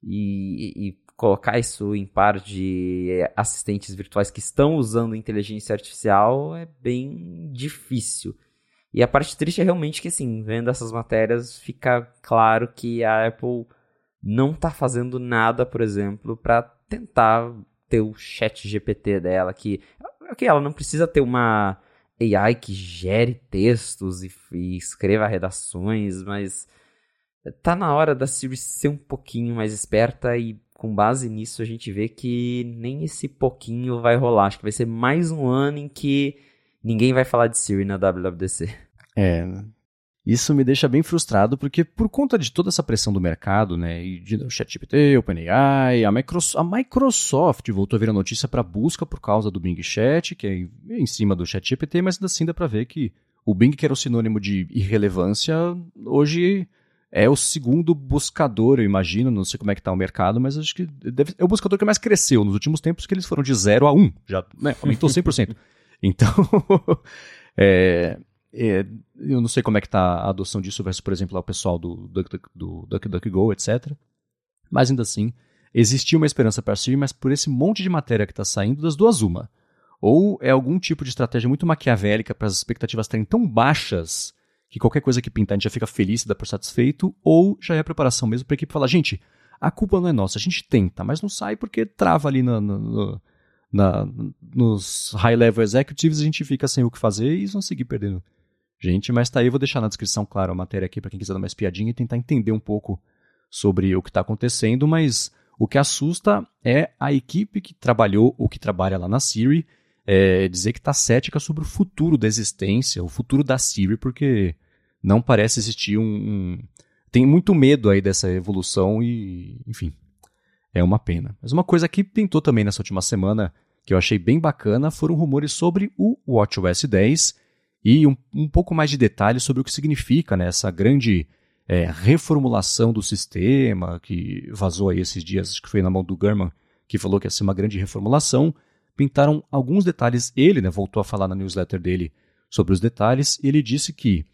E, e colocar isso em par de assistentes virtuais que estão usando inteligência artificial é bem difícil. E a parte triste é realmente que, assim, vendo essas matérias, fica claro que a Apple não está fazendo nada, por exemplo, para tentar ter o chat GPT dela, que, que ela não precisa ter uma AI que gere textos e, e escreva redações, mas tá na hora da Siri ser um pouquinho mais esperta e com base nisso a gente vê que nem esse pouquinho vai rolar. Acho que vai ser mais um ano em que ninguém vai falar de Siri na WWDC. É, isso me deixa bem frustrado, porque por conta de toda essa pressão do mercado, né, e de ChatGPT, OpenAI, a, Microsoft, a Microsoft voltou a vir a notícia para busca por causa do Bing Chat, que é em cima do ChatGPT, mas assim dá para ver que o Bing, que era o sinônimo de irrelevância, hoje é o segundo buscador, eu imagino, não sei como é que está o mercado, mas acho que deve, é o buscador que mais cresceu nos últimos tempos, que eles foram de 0 a 1, um, já né, aumentou 100%. então, é, é, eu não sei como é que está a adoção disso versus, por exemplo, o pessoal do DuckDuckGo, etc. Mas ainda assim, existia uma esperança para a Siri, mas por esse monte de matéria que está saindo, das duas uma. Ou é algum tipo de estratégia muito maquiavélica para as expectativas estarem tão baixas que qualquer coisa que pintar a gente já fica feliz e dá por satisfeito, ou já é a preparação mesmo para a equipe falar, gente, a culpa não é nossa, a gente tenta, mas não sai porque trava ali na, na, na, nos high-level executives, a gente fica sem o que fazer e vão seguir perdendo gente, mas tá aí, vou deixar na descrição, claro, a matéria aqui para quem quiser dar uma espiadinha e tentar entender um pouco sobre o que está acontecendo, mas o que assusta é a equipe que trabalhou ou que trabalha lá na Siri é, dizer que está cética sobre o futuro da existência, o futuro da Siri, porque não parece existir um, um, Tem muito medo aí dessa evolução e, enfim, é uma pena. Mas uma coisa que pintou também nessa última semana, que eu achei bem bacana, foram rumores sobre o WatchOS 10 e um, um pouco mais de detalhes sobre o que significa né, essa grande é, reformulação do sistema, que vazou aí esses dias, acho que foi na mão do Gurman, que falou que ia ser uma grande reformulação. Pintaram alguns detalhes. Ele né, voltou a falar na newsletter dele sobre os detalhes, ele disse que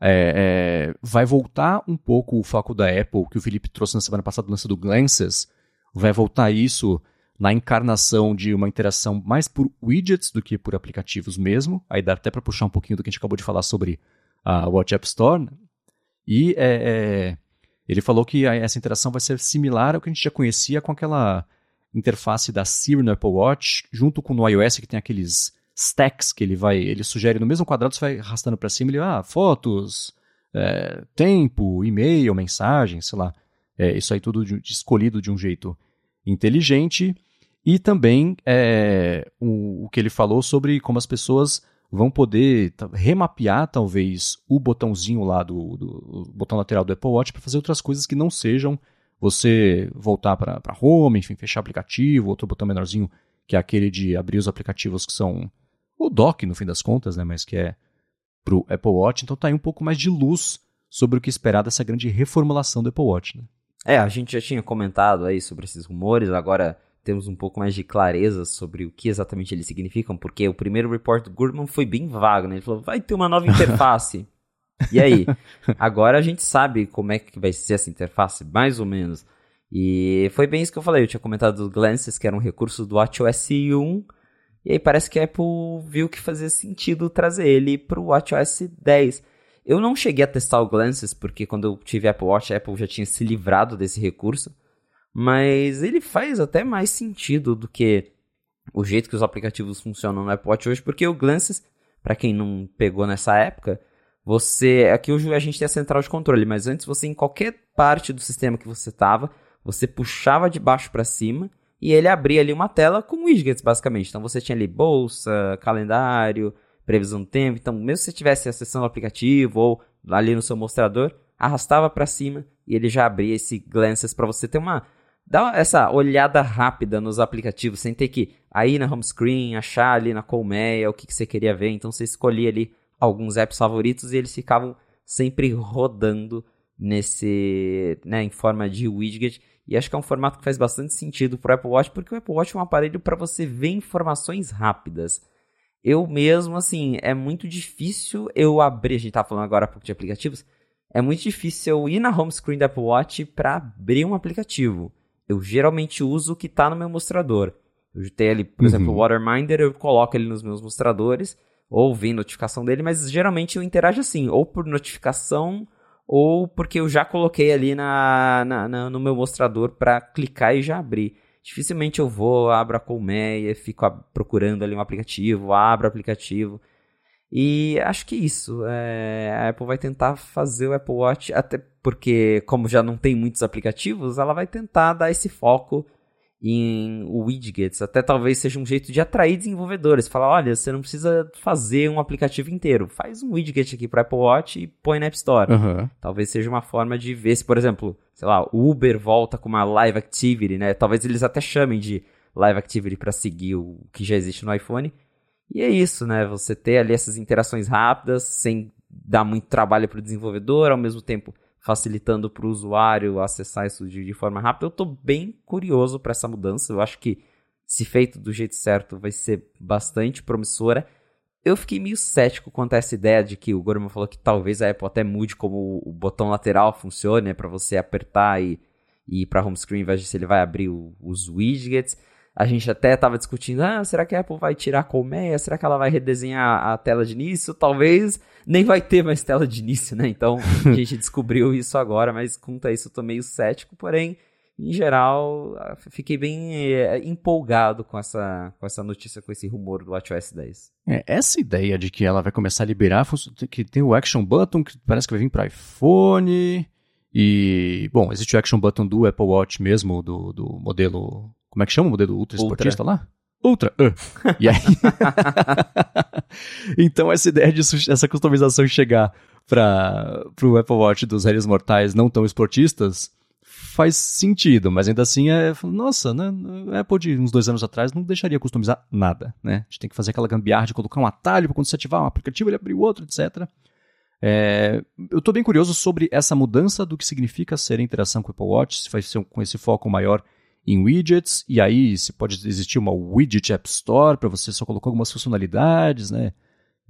é, é, vai voltar um pouco o foco da Apple, que o Felipe trouxe na semana passada, lança do Glances, vai voltar isso na encarnação de uma interação mais por widgets do que por aplicativos mesmo. Aí dá até para puxar um pouquinho do que a gente acabou de falar sobre a Watch App Store. Né? E é, é, ele falou que essa interação vai ser similar ao que a gente já conhecia com aquela interface da Siri no Apple Watch, junto com no iOS que tem aqueles stacks que ele vai, ele sugere no mesmo quadrado, você vai arrastando para cima, ele, ah, fotos, é, tempo, e-mail, mensagem, sei lá. É, isso aí tudo de, de escolhido de um jeito inteligente. E também é, o, o que ele falou sobre como as pessoas vão poder remapear talvez o botãozinho lá do, do botão lateral do Apple Watch para fazer outras coisas que não sejam você voltar para home, enfim, fechar aplicativo, outro botão menorzinho que é aquele de abrir os aplicativos que são o dock no fim das contas, né, mas que é para o Apple Watch. Então tá aí um pouco mais de luz sobre o que esperar dessa grande reformulação do Apple Watch. Né? É, a gente já tinha comentado aí sobre esses rumores, agora temos um pouco mais de clareza sobre o que exatamente eles significam, porque o primeiro report do Gurman foi bem vago, né? Ele falou, vai ter uma nova interface. e aí? Agora a gente sabe como é que vai ser essa interface, mais ou menos. E foi bem isso que eu falei, eu tinha comentado do Glances, que era um recurso do WatchOS 1, e aí parece que a Apple viu que fazia sentido trazer ele para o WatchOS 10. Eu não cheguei a testar o Glances, porque quando eu tive Apple Watch, a Apple já tinha se livrado desse recurso mas ele faz até mais sentido do que o jeito que os aplicativos funcionam no Watch hoje, porque o Glances, para quem não pegou nessa época, você aqui hoje a gente tem a central de controle, mas antes você em qualquer parte do sistema que você estava, você puxava de baixo para cima e ele abria ali uma tela com widgets basicamente. Então você tinha ali bolsa, calendário, previsão do tempo. Então mesmo se você tivesse acessando o aplicativo ou ali no seu mostrador, arrastava para cima e ele já abria esse Glances para você ter uma dá essa olhada rápida nos aplicativos, sem ter que aí na home screen, achar ali na colmeia o que, que você queria ver. Então você escolhia ali alguns apps favoritos e eles ficavam sempre rodando nesse, né, em forma de widget. E acho que é um formato que faz bastante sentido para o Apple Watch, porque o Apple Watch é um aparelho para você ver informações rápidas. Eu mesmo, assim, é muito difícil eu abrir. A gente tá falando agora há pouco de aplicativos. É muito difícil eu ir na home screen da Apple Watch para abrir um aplicativo eu geralmente uso o que está no meu mostrador. Eu tenho ali, por uhum. exemplo, o Waterminder, eu coloco ele nos meus mostradores, ou vem notificação dele, mas geralmente eu interajo assim, ou por notificação, ou porque eu já coloquei ali na, na, na no meu mostrador para clicar e já abrir. Dificilmente eu vou, abro a colmeia, fico procurando ali um aplicativo, abro o aplicativo. E acho que isso. É, a Apple vai tentar fazer o Apple Watch, até porque, como já não tem muitos aplicativos, ela vai tentar dar esse foco em widgets. Até talvez seja um jeito de atrair desenvolvedores. Falar: olha, você não precisa fazer um aplicativo inteiro. Faz um widget aqui para Apple Watch e põe na App Store. Uhum. Talvez seja uma forma de ver se, por exemplo, sei lá, o Uber volta com uma Live Activity, né? Talvez eles até chamem de Live Activity para seguir o que já existe no iPhone. E é isso, né? Você ter ali essas interações rápidas, sem dar muito trabalho para o desenvolvedor, ao mesmo tempo facilitando para o usuário acessar isso de, de forma rápida. Eu estou bem curioso para essa mudança. Eu acho que, se feito do jeito certo, vai ser bastante promissora. Eu fiquei meio cético quanto a essa ideia de que o Gorman falou que talvez a Apple até mude como o botão lateral funcione, né, para você apertar e, e ir para home screen, ao invés de se ele vai abrir o, os widgets. A gente até estava discutindo, ah, será que a Apple vai tirar a colmeia? Será que ela vai redesenhar a tela de início? Talvez nem vai ter mais tela de início, né? Então a gente descobriu isso agora, mas quanto a isso eu tô meio cético, porém, em geral, fiquei bem é, empolgado com essa, com essa notícia, com esse rumor do WatchOS 10. É, essa ideia de que ela vai começar a liberar, que tem o Action Button, que parece que vai vir para iPhone, e, bom, existe o Action Button do Apple Watch mesmo, do, do modelo como é que chama o modelo ultra esportista lá? Ultra. Uh. E aí. então, essa ideia de essa customização chegar para o Apple Watch dos réis mortais não tão esportistas faz sentido, mas ainda assim é. Nossa, né? A Apple de uns dois anos atrás não deixaria customizar nada, né? A gente tem que fazer aquela gambiarra de colocar um atalho para quando você ativar um aplicativo, ele abrir o outro, etc. É, eu estou bem curioso sobre essa mudança do que significa ser interação com o Apple Watch, se vai ser com esse foco maior em widgets, e aí se pode existir uma widget App Store para você só colocar algumas funcionalidades, né?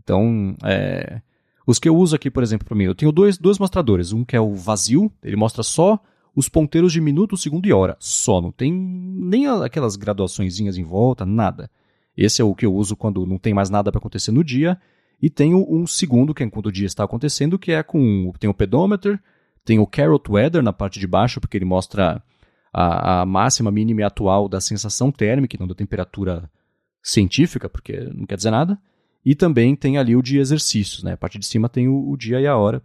Então, é, os que eu uso aqui, por exemplo, para mim, eu tenho dois, dois mostradores. Um que é o vazio, ele mostra só os ponteiros de minuto, segundo e hora. Só, não tem nem aquelas graduações em volta, nada. Esse é o que eu uso quando não tem mais nada para acontecer no dia. E tenho um segundo, que é quando o dia está acontecendo, que é com. Tem o pedometer, tem o Carrot Weather na parte de baixo, porque ele mostra a, a máxima, mínima e atual da sensação térmica, não da temperatura científica, porque não quer dizer nada. E também tem ali o de exercícios, né? A parte de cima tem o, o dia e a hora.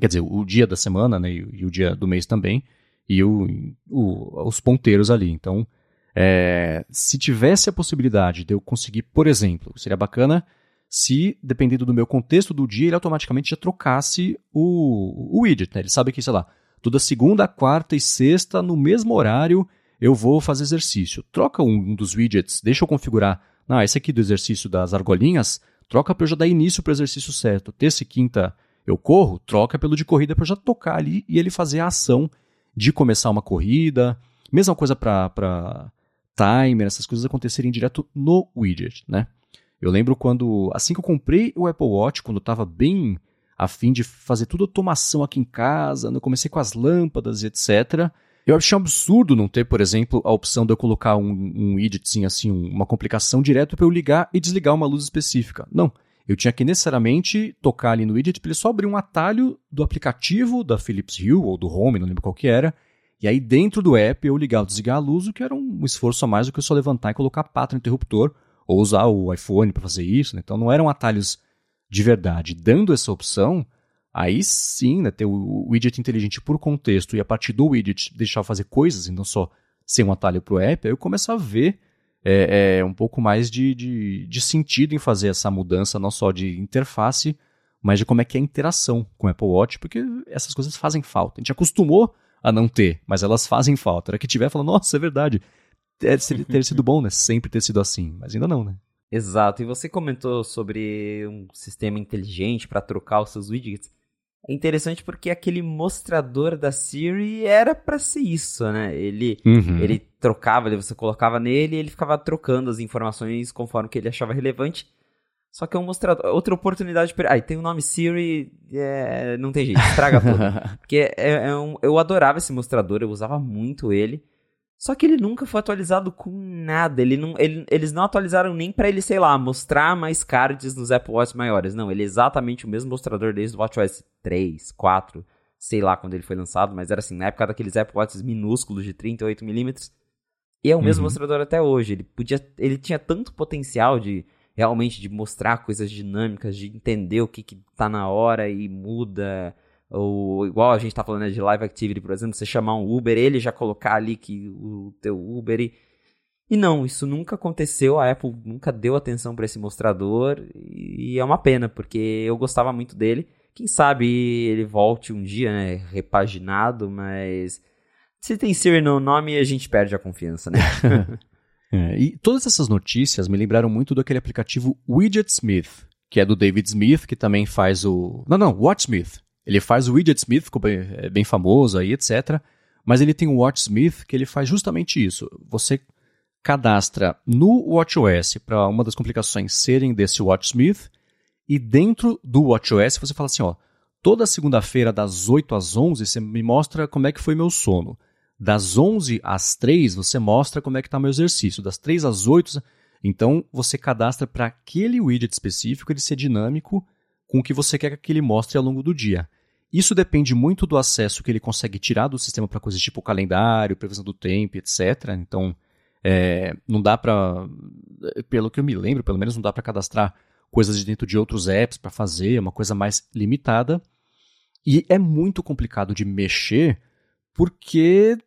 Quer dizer, o dia da semana, né? E, o dia do mês também. E o, o, os ponteiros ali. Então, é, se tivesse a possibilidade de eu conseguir, por exemplo, seria bacana se, dependendo do meu contexto do dia, ele automaticamente já trocasse o, o widget. Né? Ele sabe que, sei lá, toda segunda, quarta e sexta, no mesmo horário, eu vou fazer exercício. Troca um dos widgets, deixa eu configurar não, esse aqui do exercício das argolinhas, troca para eu já dar início para o exercício certo. Terça e quinta eu corro, troca pelo de corrida para eu já tocar ali e ele fazer a ação de começar uma corrida. Mesma coisa para timer, essas coisas acontecerem direto no widget, né? Eu lembro quando, assim que eu comprei o Apple Watch, quando estava bem a fim de fazer tudo automação aqui em casa, eu comecei com as lâmpadas e etc. Eu achei um absurdo não ter, por exemplo, a opção de eu colocar um, um assim, uma complicação direto para eu ligar e desligar uma luz específica. Não. Eu tinha que necessariamente tocar ali no widget para ele só abrir um atalho do aplicativo da Philips Hue ou do Home, não lembro qual que era. E aí dentro do app eu ligar ou desligar a luz, o que era um esforço a mais do que eu só levantar e colocar a pata no interruptor ou usar o iPhone para fazer isso. Né? Então não eram atalhos de verdade. Dando essa opção, Aí sim, né, ter o widget inteligente por contexto e a partir do widget deixar fazer coisas e não só ser um atalho para o app, aí eu começo a ver é, é, um pouco mais de, de, de, sentido em fazer essa mudança, não só de interface, mas de como é que é a interação com o Apple Watch, porque essas coisas fazem falta. A gente acostumou a não ter, mas elas fazem falta. Era que tiver, fala, nossa, é verdade. Ter, ter sido bom, né? Sempre ter sido assim, mas ainda não, né? Exato. E você comentou sobre um sistema inteligente para trocar os seus widgets. É interessante porque aquele mostrador da Siri era para ser isso, né? Ele, uhum. ele trocava, você colocava nele e ele ficava trocando as informações conforme que ele achava relevante. Só que é um mostrador. Outra oportunidade. Ai, tem o nome Siri. É, não tem jeito, estraga tudo. Porque é, é um, eu adorava esse mostrador, eu usava muito ele. Só que ele nunca foi atualizado com nada. Ele não, ele, eles não atualizaram nem para ele, sei lá, mostrar mais cards nos Apple Watch maiores. Não, ele é exatamente o mesmo mostrador desde o WatchOS 3, 4, sei lá quando ele foi lançado, mas era assim, na época daqueles Apple Watches minúsculos de 38mm. E é o mesmo uhum. mostrador até hoje. Ele podia, ele tinha tanto potencial de realmente de mostrar coisas dinâmicas, de entender o que, que tá na hora e muda ou igual a gente tá falando né, de live activity, por exemplo, você chamar um Uber, ele já colocar ali que o teu Uber e, e não, isso nunca aconteceu, a Apple nunca deu atenção para esse mostrador e é uma pena, porque eu gostava muito dele. Quem sabe ele volte um dia, né, repaginado, mas se tem Siri no nome, a gente perde a confiança, né? é, e todas essas notícias me lembraram muito daquele aplicativo Widget Smith, que é do David Smith, que também faz o. Não, não, Watch Smith, ele faz o Widget Smith, ficou bem, é bem famoso aí, etc. Mas ele tem o Watch Smith que ele faz justamente isso. Você cadastra no WatchOS para uma das complicações serem desse Watch Smith e dentro do WatchOS você fala assim, ó, toda segunda-feira das 8 às 11 você me mostra como é que foi meu sono. Das 11 às 3 você mostra como é que está meu exercício. Das 3 às 8, então você cadastra para aquele widget específico ele ser dinâmico com o que você quer que ele mostre ao longo do dia. Isso depende muito do acesso que ele consegue tirar do sistema para coisas tipo calendário, previsão do tempo, etc. Então, é, não dá para, pelo que eu me lembro, pelo menos não dá para cadastrar coisas de dentro de outros apps para fazer, uma coisa mais limitada. E é muito complicado de mexer porque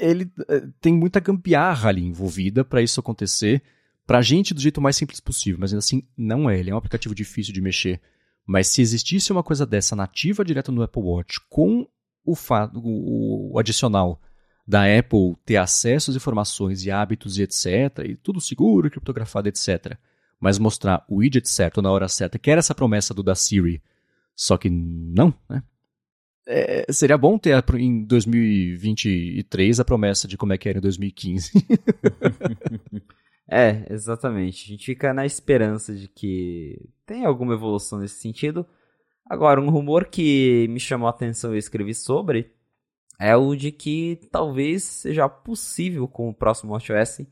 ele é, tem muita gambiarra ali envolvida para isso acontecer. Para a gente, do jeito mais simples possível, mas ainda assim não é. Ele é um aplicativo difícil de mexer. Mas se existisse uma coisa dessa nativa direto no Apple Watch, com o, o, adicional da Apple ter acesso às informações e hábitos e etc., e tudo seguro, criptografado, etc., mas mostrar o widget certo na hora certa, que era essa promessa do da Siri, Só que não, né? É, seria bom ter em 2023 a promessa de como é que era em 2015. é, exatamente. A gente fica na esperança de que tem alguma evolução nesse sentido. Agora, um rumor que me chamou a atenção e eu escrevi sobre é o de que talvez seja possível com o próximo WatchOS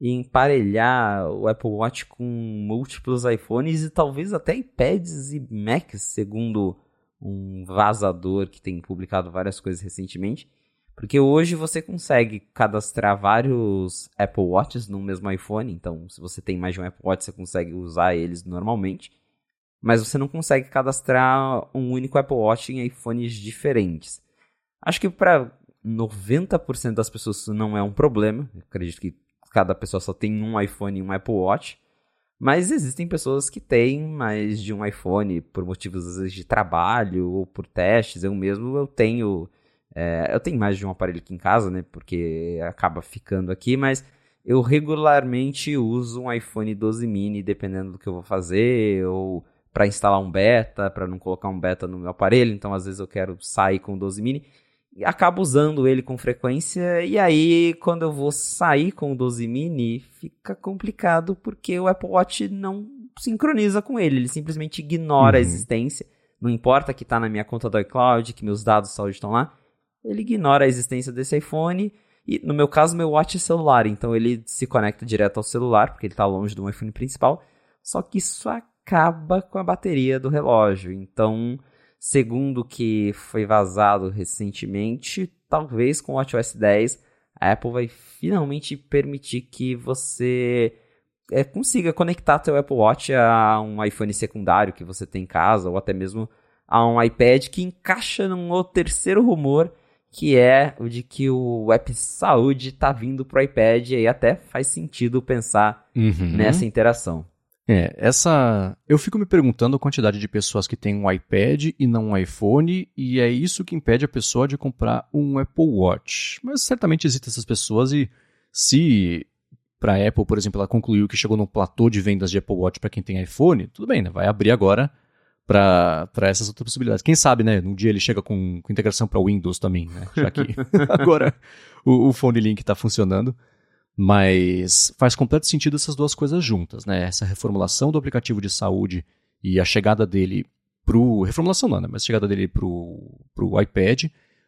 emparelhar o Apple Watch com múltiplos iPhones e talvez até iPads e Macs, segundo um vazador que tem publicado várias coisas recentemente. Porque hoje você consegue cadastrar vários Apple Watches no mesmo iPhone, então se você tem mais de um Apple Watch, você consegue usar eles normalmente. Mas você não consegue cadastrar um único Apple Watch em iPhones diferentes. Acho que para 90% das pessoas isso não é um problema. Eu acredito que cada pessoa só tem um iPhone e um Apple Watch. Mas existem pessoas que têm mais de um iPhone por motivos vezes, de trabalho ou por testes. Eu mesmo eu tenho é, eu tenho mais de um aparelho aqui em casa, né? Porque acaba ficando aqui, mas eu regularmente uso um iPhone 12 mini, dependendo do que eu vou fazer, ou para instalar um beta, para não colocar um beta no meu aparelho. Então, às vezes eu quero sair com o 12 mini e acabo usando ele com frequência. E aí, quando eu vou sair com o 12 mini, fica complicado porque o Apple Watch não sincroniza com ele. Ele simplesmente ignora uhum. a existência. Não importa que está na minha conta do iCloud, que meus dados de saúde estão lá. Ele ignora a existência desse iPhone. E no meu caso, meu watch é celular, então ele se conecta direto ao celular, porque ele está longe do iPhone principal. Só que isso acaba com a bateria do relógio. Então, Segundo o que foi vazado recentemente, talvez com o WatchOS 10 a Apple vai finalmente permitir que você é, consiga conectar seu Apple Watch a um iPhone secundário que você tem em casa ou até mesmo a um iPad que encaixa num terceiro rumor que é o de que o app saúde está vindo para o iPad e aí até faz sentido pensar uhum. nessa interação. É, essa. Eu fico me perguntando a quantidade de pessoas que têm um iPad e não um iPhone, e é isso que impede a pessoa de comprar um Apple Watch. Mas certamente existem essas pessoas, e se para a Apple, por exemplo, ela concluiu que chegou num platô de vendas de Apple Watch para quem tem iPhone, tudo bem, né? Vai abrir agora para essas outras possibilidades. Quem sabe, né? Um dia ele chega com, com integração para Windows também, né? Já que agora o, o Phone Link está funcionando. Mas faz completo sentido essas duas coisas juntas, né? Essa reformulação do aplicativo de saúde e a chegada dele pro. Reformulação não, né? Mas a chegada dele pro, pro iPad.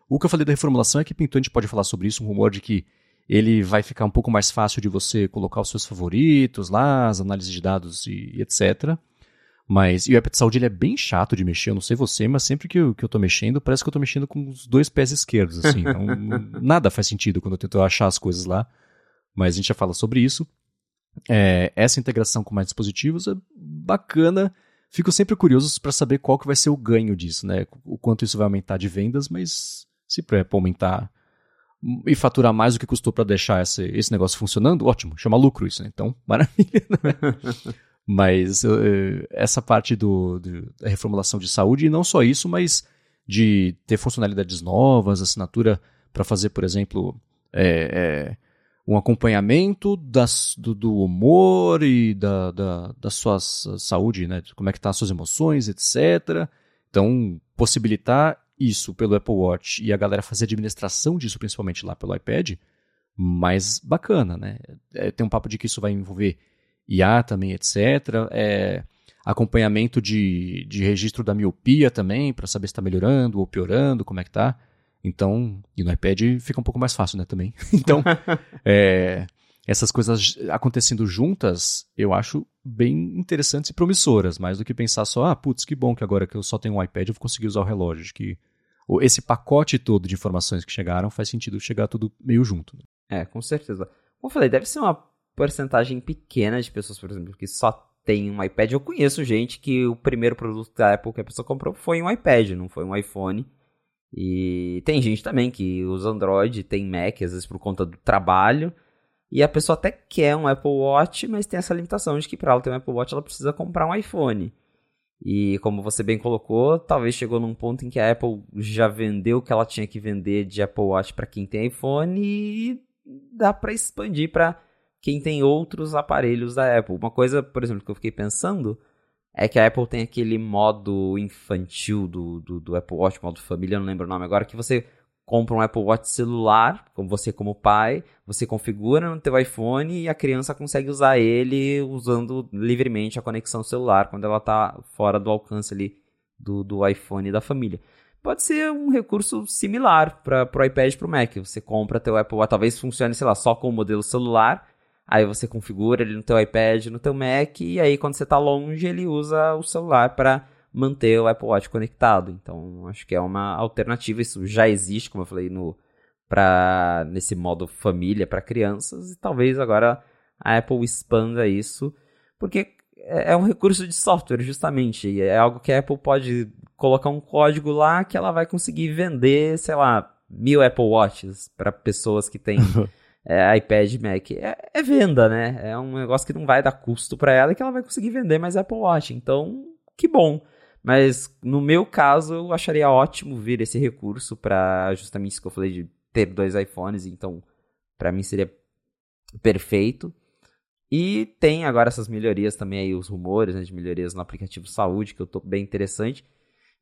O que eu falei da reformulação é que pintou, a gente pode falar sobre isso, um rumor de que ele vai ficar um pouco mais fácil de você colocar os seus favoritos lá, as análises de dados e, e etc. Mas e o app de saúde ele é bem chato de mexer, eu não sei você, mas sempre que eu, que eu tô mexendo, parece que eu tô mexendo com os dois pés esquerdos, assim. não, nada faz sentido quando eu tento achar as coisas lá mas a gente já fala sobre isso. É, essa integração com mais dispositivos é bacana. Fico sempre curioso para saber qual que vai ser o ganho disso, né? O quanto isso vai aumentar de vendas, mas se para aumentar e faturar mais do que custou para deixar esse, esse negócio funcionando, ótimo, chama lucro isso, né? Então, maravilha. Né? mas essa parte do, do, da reformulação de saúde, e não só isso, mas de ter funcionalidades novas, assinatura para fazer, por exemplo, é, é, um acompanhamento das, do, do, humor e da, da, da sua saúde, né? Como é que tá as suas emoções, etc. Então, possibilitar isso pelo Apple Watch e a galera fazer administração disso, principalmente lá pelo iPad, mais bacana, né? É, tem um papo de que isso vai envolver IA também, etc. É, acompanhamento de, de registro da miopia também, para saber se está melhorando ou piorando, como é que tá. Então, e no iPad fica um pouco mais fácil, né, também. Então, é, essas coisas acontecendo juntas, eu acho bem interessantes e promissoras, mais do que pensar só, ah, putz, que bom que agora que eu só tenho um iPad eu vou conseguir usar o relógio. Que esse pacote todo de informações que chegaram faz sentido chegar tudo meio junto. Né? É, com certeza. Como eu falei, deve ser uma porcentagem pequena de pessoas, por exemplo, que só tem um iPad. Eu conheço gente que o primeiro produto da Apple que a pessoa comprou foi um iPad, não foi um iPhone. E tem gente também que usa Android, tem Mac, às vezes por conta do trabalho. E a pessoa até quer um Apple Watch, mas tem essa limitação de que para ela ter um Apple Watch ela precisa comprar um iPhone. E como você bem colocou, talvez chegou num ponto em que a Apple já vendeu o que ela tinha que vender de Apple Watch para quem tem iPhone e dá para expandir para quem tem outros aparelhos da Apple. Uma coisa, por exemplo, que eu fiquei pensando é que a Apple tem aquele modo infantil do, do, do Apple Watch, modo família, não lembro o nome agora, que você compra um Apple Watch celular, como você como pai, você configura no teu iPhone e a criança consegue usar ele usando livremente a conexão celular quando ela está fora do alcance ali do, do iPhone da família. Pode ser um recurso similar para o iPad e para o Mac. Você compra teu Apple Watch, talvez funcione, sei lá, só com o modelo celular, aí você configura ele no teu iPad, no teu Mac, e aí quando você está longe, ele usa o celular para manter o Apple Watch conectado. Então, acho que é uma alternativa. Isso já existe, como eu falei, no, pra, nesse modo família para crianças. E talvez agora a Apple expanda isso, porque é, é um recurso de software, justamente. É algo que a Apple pode colocar um código lá que ela vai conseguir vender, sei lá, mil Apple Watches para pessoas que têm é, iPad Mac. É, é, venda, né? É um negócio que não vai dar custo para ela e que ela vai conseguir vender mais Apple Watch. Então, que bom. Mas no meu caso, eu acharia ótimo vir esse recurso para justamente isso que eu falei de ter dois iPhones, então para mim seria perfeito. E tem agora essas melhorias também aí, os rumores né, de melhorias no aplicativo Saúde, que eu tô bem interessante.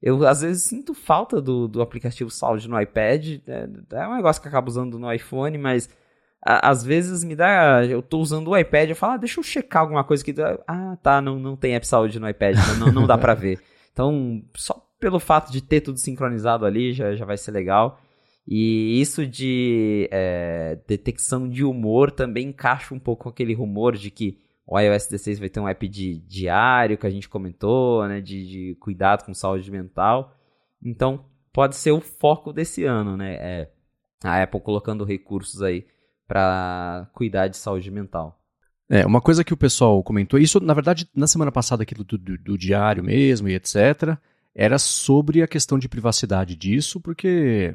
Eu às vezes sinto falta do, do aplicativo Saúde no iPad. É, é um negócio que eu acabo usando no iPhone, mas às vezes me dá. Eu tô usando o iPad, eu falo, ah, deixa eu checar alguma coisa que. Ah, tá, não, não tem app saúde no iPad, não, não dá pra ver. Então, só pelo fato de ter tudo sincronizado ali já, já vai ser legal. E isso de é, detecção de humor também encaixa um pouco com aquele rumor de que o iOS 16 vai ter um app de diário que a gente comentou, né, de, de cuidado com saúde mental. Então, pode ser o foco desse ano, né? É a Apple colocando recursos aí para cuidar de saúde mental. É, uma coisa que o pessoal comentou, isso na verdade na semana passada aquilo do, do, do, diário mesmo e etc, era sobre a questão de privacidade disso, porque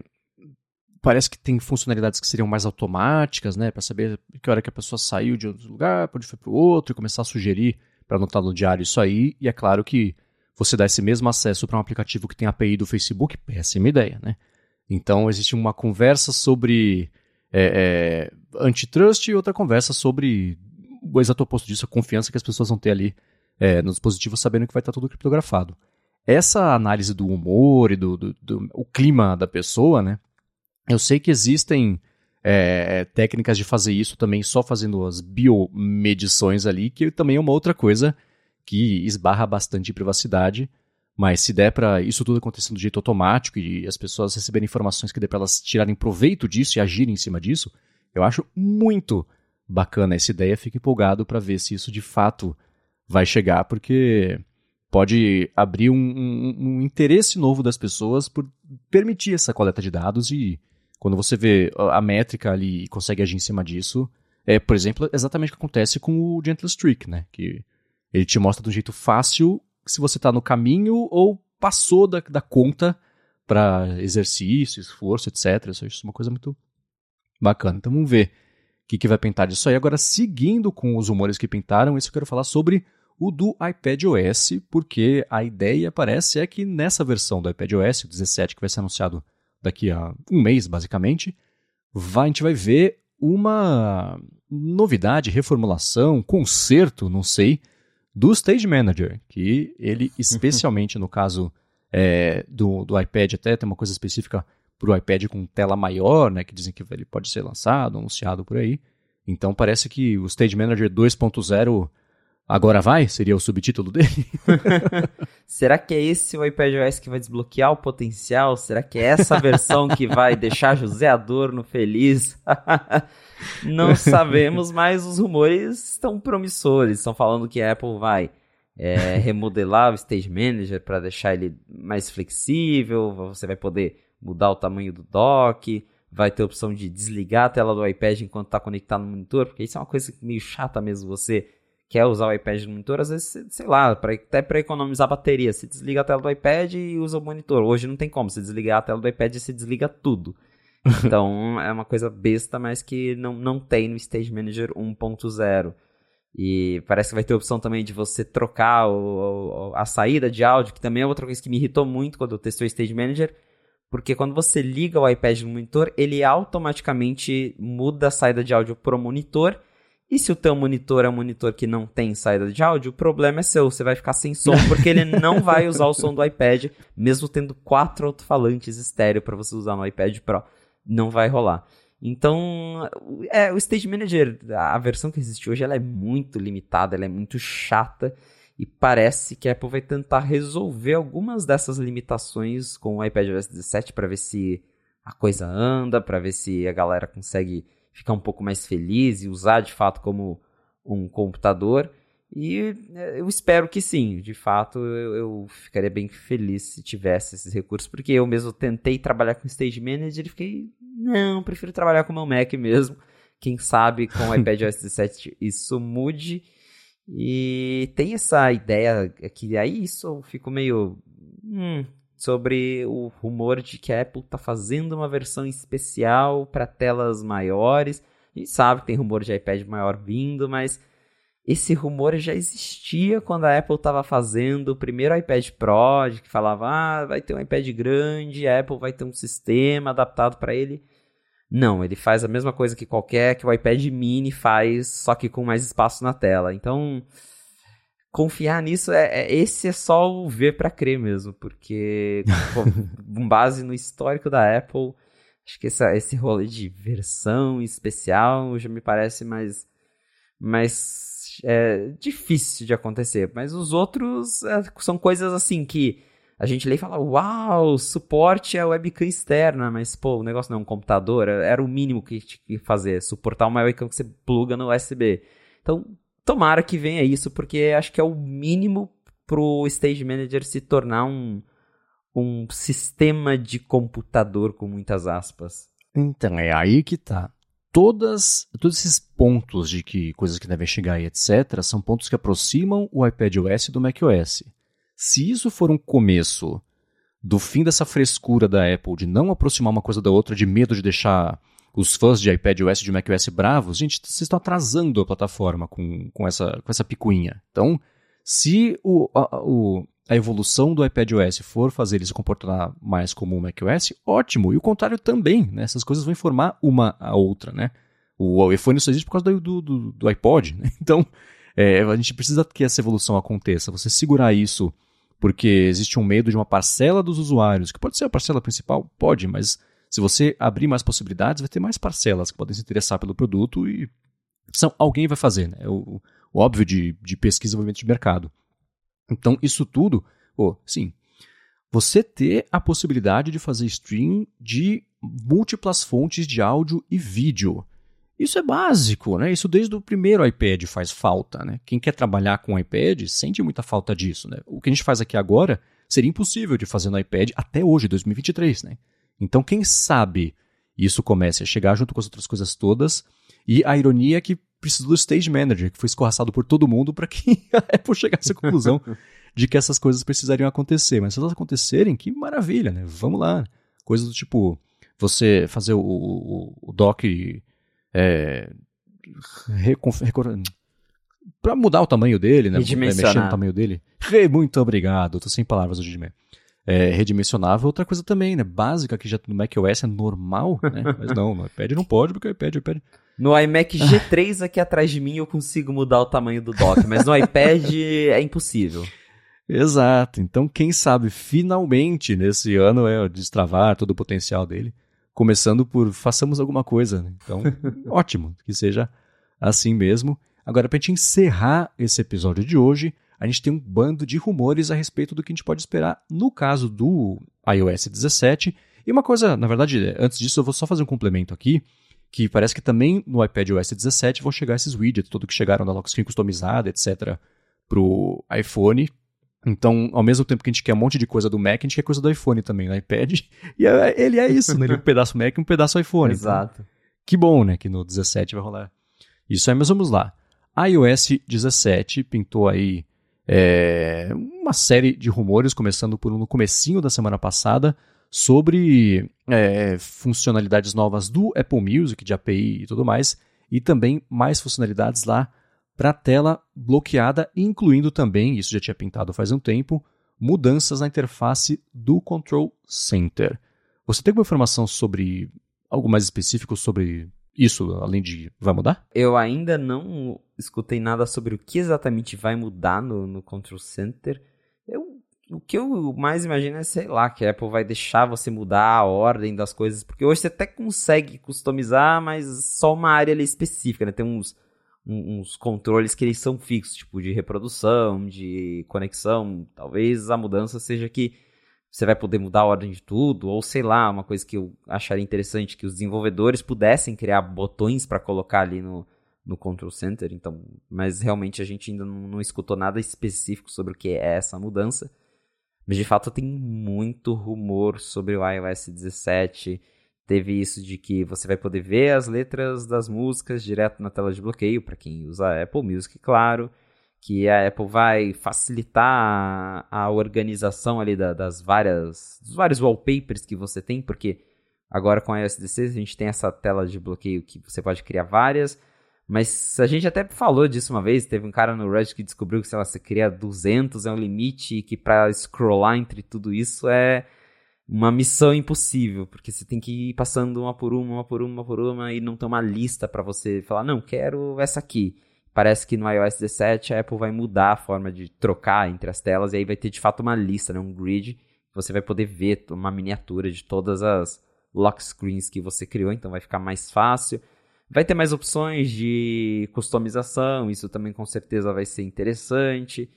parece que tem funcionalidades que seriam mais automáticas, né, para saber que hora que a pessoa saiu de outro lugar, pode ir para o outro e começar a sugerir para anotar no diário isso aí, e é claro que você dá esse mesmo acesso para um aplicativo que tem API do Facebook, péssima ideia, né? Então existe uma conversa sobre é, é, antitrust e outra conversa sobre o exato oposto disso, a confiança que as pessoas vão ter ali é, no dispositivo sabendo que vai estar tudo criptografado. Essa análise do humor e do, do, do o clima da pessoa, né? Eu sei que existem é, técnicas de fazer isso também só fazendo as biomedições ali, que também é uma outra coisa que esbarra bastante em privacidade. Mas se der para isso tudo acontecer do jeito automático e as pessoas receberem informações que dê para elas tirarem proveito disso e agirem em cima disso, eu acho muito bacana essa ideia, fico empolgado para ver se isso de fato vai chegar, porque pode abrir um, um, um, interesse novo das pessoas por permitir essa coleta de dados e quando você vê a métrica ali e consegue agir em cima disso, é, por exemplo, exatamente o que acontece com o Gentle Streak, né? Que ele te mostra de um jeito fácil se você está no caminho ou passou da, da conta para exercício, esforço, etc. Isso é uma coisa muito bacana. Então vamos ver o que, que vai pintar disso aí. Agora, seguindo com os rumores que pintaram, isso eu quero falar sobre o do iPadOS, porque a ideia parece é que nessa versão do iPadOS, o 17, que vai ser anunciado daqui a um mês, basicamente, vai, a gente vai ver uma novidade, reformulação, conserto, não sei, do Stage Manager, que ele, especialmente no caso é, do, do iPad, até tem uma coisa específica para o iPad com tela maior, né, que dizem que ele pode ser lançado, anunciado por aí. Então parece que o Stage Manager 2.0 agora vai? Seria o subtítulo dele? Será que é esse o iPadOS que vai desbloquear o potencial? Será que é essa versão que vai deixar José Adorno feliz? Não sabemos, mas os rumores estão promissores. Estão falando que a Apple vai é, remodelar o Stage Manager para deixar ele mais flexível. Você vai poder mudar o tamanho do dock, vai ter a opção de desligar a tela do iPad enquanto está conectado no monitor, porque isso é uma coisa meio chata mesmo, você quer usar o iPad no monitor, às vezes, sei lá, pra, até para economizar bateria, você desliga a tela do iPad e usa o monitor. Hoje não tem como, você desligar a tela do iPad e você desliga tudo. Então é uma coisa besta, mas que não, não tem no Stage Manager 1.0. E parece que vai ter a opção também de você trocar o, a saída de áudio, que também é outra coisa que me irritou muito quando eu testei o Stage Manager porque quando você liga o iPad no monitor, ele automaticamente muda a saída de áudio pro monitor E se o teu monitor é um monitor que não tem saída de áudio, o problema é seu, você vai ficar sem som, porque ele não vai usar o som do iPad, mesmo tendo quatro alto-falantes estéreo para você usar no iPad Pro, não vai rolar. Então, é, o Stage Manager, a versão que existe hoje, ela é muito limitada, ela é muito chata, e parece que a Apple vai tentar resolver algumas dessas limitações com o iPadOS 17 para ver se a coisa anda, para ver se a galera consegue ficar um pouco mais feliz e usar de fato como um computador. E é, eu espero que sim, de fato eu, eu, ficaria bem feliz se tivesse esses recursos, porque eu mesmo tentei trabalhar com Stage Manager e fiquei, não, prefiro trabalhar com o meu Mac mesmo. Quem sabe com o iPadOS 17 isso mude. E tem essa ideia que aí isso eu fico meio. Hum, sobre o rumor de que a Apple está fazendo uma versão especial para telas maiores. A gente sabe que tem rumor de iPad maior vindo, mas esse rumor já existia quando a Apple estava fazendo o primeiro iPad Pro, de que falava, ah, vai ter um iPad grande, a Apple vai ter um sistema adaptado para ele. Não, ele faz a mesma coisa que qualquer que o iPad mini faz, só que com mais espaço na tela. Então, confiar nisso, é, é esse é só o ver para crer mesmo, porque com base no histórico da Apple, acho que essa, esse rolê de versão especial já me parece mais, mais é, difícil de acontecer. Mas os outros é, são coisas assim que a gente lê e fala, uau, suporte a webcam externa, mas pô, o negócio não é um computador, era o mínimo que tinha que fazer, suportar uma webcam que você pluga no USB. Então, tomara que venha isso, porque acho que é o mínimo pro Stage Manager se tornar um, um sistema de computador com muitas aspas. Então, é aí que tá. Todas, todos esses pontos de que coisas que devem chegar e etc. são pontos que aproximam o iPadOS do macOS. Se isso for um começo do fim dessa frescura da Apple de não aproximar uma coisa da outra, de medo de deixar os fãs de iPadOS e de macOS bravos, gente, vocês estão atrasando a plataforma com, com, essa, com essa picuinha. Então, se o, a, o, a evolução do iPadOS for fazer ele se comportar mais como o macOS, ótimo. E o contrário também, né? Essas coisas vão informar uma a outra, né? O, iPhone só existe por causa do, do, do iPod, né? Então, é, a gente precisa que essa evolução aconteça. Você segurar isso porque existe um medo de uma parcela dos usuários, que pode ser a parcela principal, pode, mas se você abrir mais possibilidades, vai ter mais parcelas que podem se interessar pelo produto e são, alguém vai fazer, né? O, o óbvio de, de pesquisa e desenvolvimento de mercado. Então, isso tudo, oh, sim, você ter a possibilidade de fazer stream de múltiplas fontes de áudio e vídeo. Isso é básico, né? Isso desde o primeiro iPad faz falta, né? Quem quer trabalhar com iPad sente muita falta disso, né? O que a gente faz aqui agora seria impossível de fazer no iPad até hoje, 2023, né? Então, quem sabe isso comece a chegar junto com as outras coisas todas. E a ironia é que precisou do Stage Manager, que foi escorraçado por todo mundo para que a Apple chegasse à conclusão de que essas coisas precisariam acontecer. Mas se elas acontecerem, que maravilha, né? Vamos lá. Coisas do tipo, você fazer o, o, o dock é, para mudar o tamanho dele, né? Mexer no tamanho dele. Muito obrigado. Tô sem palavras hoje de manhã. É, redimensionável, outra coisa também, né? Básica, que já no macOS é normal, né? Mas não, no iPad não pode, porque o iPad, o iPad... No iMac G3 aqui atrás de mim eu consigo mudar o tamanho do dock, mas no iPad é impossível. Exato. Então, quem sabe, finalmente, nesse ano, é destravar todo o potencial dele começando por façamos alguma coisa. Né? Então, ótimo que seja assim mesmo. Agora, para a gente encerrar esse episódio de hoje, a gente tem um bando de rumores a respeito do que a gente pode esperar no caso do iOS 17. E uma coisa, na verdade, antes disso, eu vou só fazer um complemento aqui, que parece que também no iPad OS 17 vão chegar esses widgets, tudo que chegaram da lock screen customizada, etc., para o iPhone, então, ao mesmo tempo que a gente quer um monte de coisa do Mac, a gente quer coisa do iPhone também, no iPad. E é, ele é isso, né? Ele é um pedaço Mac e um pedaço iPhone. Então, Exato. Então, que bom, né? Que no 17 vai rolar isso aí, mas vamos lá. iOS 17 pintou aí é, uma série de rumores, começando por um no comecinho da semana passada, sobre é, funcionalidades novas do Apple Music, de API e tudo mais, e também mais funcionalidades lá para tela bloqueada, incluindo também, isso já tinha pintado faz um tempo, mudanças na interface do Control Center. Você tem alguma informação sobre algo mais específico sobre isso, além de. vai mudar? Eu ainda não escutei nada sobre o que exatamente vai mudar no, no Control Center. Eu, o que eu mais imagino é, sei lá, que a Apple vai deixar você mudar a ordem das coisas, porque hoje você até consegue customizar, mas só uma área específica, né? Tem uns, uns controles que eles são fixos, tipo de reprodução, de conexão. Talvez a mudança seja que você vai poder mudar a ordem de tudo, ou sei lá, uma coisa que eu acharia interessante, que os desenvolvedores pudessem criar botões para colocar ali no, no Control Center, então, mas realmente a gente ainda não, não, escutou nada específico sobre o que é essa mudança. Mas de fato tem muito rumor sobre o iOS 17. Teve isso de que você vai poder ver as letras das músicas direto na tela de bloqueio, para quem usa Apple Music, claro que a Apple vai facilitar a, organização ali da, das várias dos vários wallpapers que você tem, porque agora com a iOS 16 a gente tem essa tela de bloqueio que você pode criar várias, mas a gente até falou disso uma vez, teve um cara no Reddit que descobriu que, lá, você cria 200 é um limite e que para scrollar entre tudo isso é uma missão impossível, porque você tem que ir passando uma por uma, uma por uma, uma por uma e não tem uma lista para você falar, não, quero essa aqui parece que no iOS 17 a Apple vai mudar a forma de trocar entre as telas e aí vai ter de fato uma lista, né, um grid, você vai poder ver uma miniatura de todas as lock screens que você criou, então vai ficar mais fácil. Vai ter mais opções de customização, isso também com certeza vai ser interessante.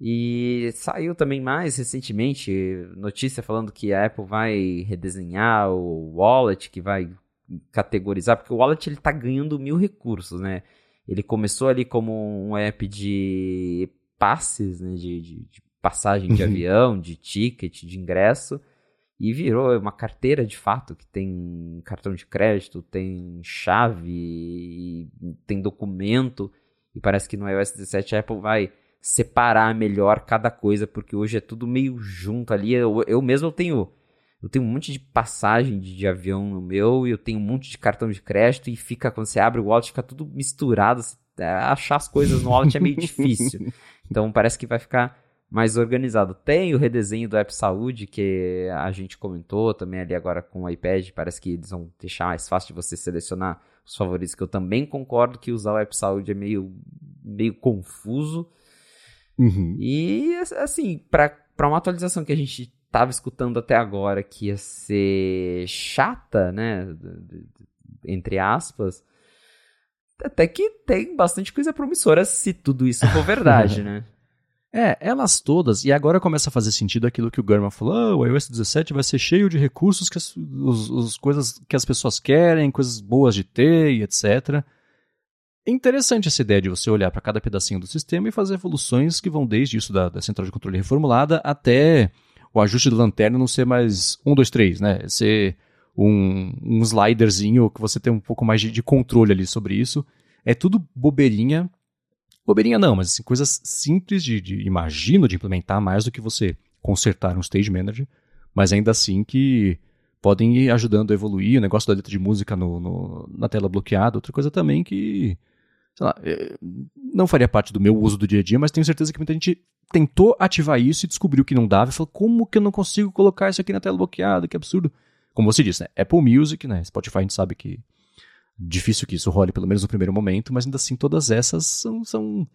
E saiu também mais recentemente notícia falando que a Apple vai redesenhar o wallet, que vai categorizar, porque o wallet ele tá ganhando mil recursos, né? Ele começou ali como um app de passes, né, de, de, de passagem de uhum. avião, de ticket, de ingresso, e virou uma carteira de fato que tem cartão de crédito, tem chave, tem documento, e parece que no iOS 17 a Apple vai separar melhor cada coisa, porque hoje é tudo meio junto ali. Eu, eu mesmo tenho eu tenho um monte de passagem de, de, avião no meu, e eu tenho um monte de cartão de crédito, e fica, quando você abre o wallet, fica tudo misturado. É, achar as coisas no wallet é meio difícil. Então parece que vai ficar mais organizado. Tem o redesenho do App Saúde, que a gente comentou também ali agora com o iPad. Parece que eles vão deixar mais fácil de você selecionar os favoritos, que eu também concordo que usar o App Saúde é meio, meio confuso. Uhum. E, assim, para uma atualização que a gente estava escutando até agora que ia ser chata, né? Entre aspas. Até que tem bastante coisa promissora se tudo isso for verdade, né? É, elas todas, e agora começa a fazer sentido aquilo que o Gurman falou, oh, o iOS 17 vai ser cheio de recursos, que as os, os coisas que as pessoas querem, coisas boas de ter e etc. É interessante essa ideia de você olhar para cada pedacinho do sistema e fazer evoluções que vão desde isso da, da central de controle reformulada até o ajuste da lanterna não ser mais um, dois, três, né? Ser um, um sliderzinho que você tem um pouco mais de, de controle ali sobre isso. É tudo bobeirinha. Bobeirinha não, mas assim, coisas simples de, de, imagino, de implementar mais do que você consertar um stage manager, mas ainda assim que podem ir ajudando a evoluir. O negócio da letra de música no, no na tela bloqueada, outra coisa também que sei lá, é, não faria parte do meu uso do dia a dia, mas tenho certeza que muita gente tentou ativar isso e descobriu que não dava e falou: como que eu não consigo colocar isso aqui na tela bloqueada? Que absurdo. Como você disse, né? Apple Music, né? Spotify a gente sabe que difícil que isso role pelo menos no primeiro momento, mas ainda assim todas essas são, são,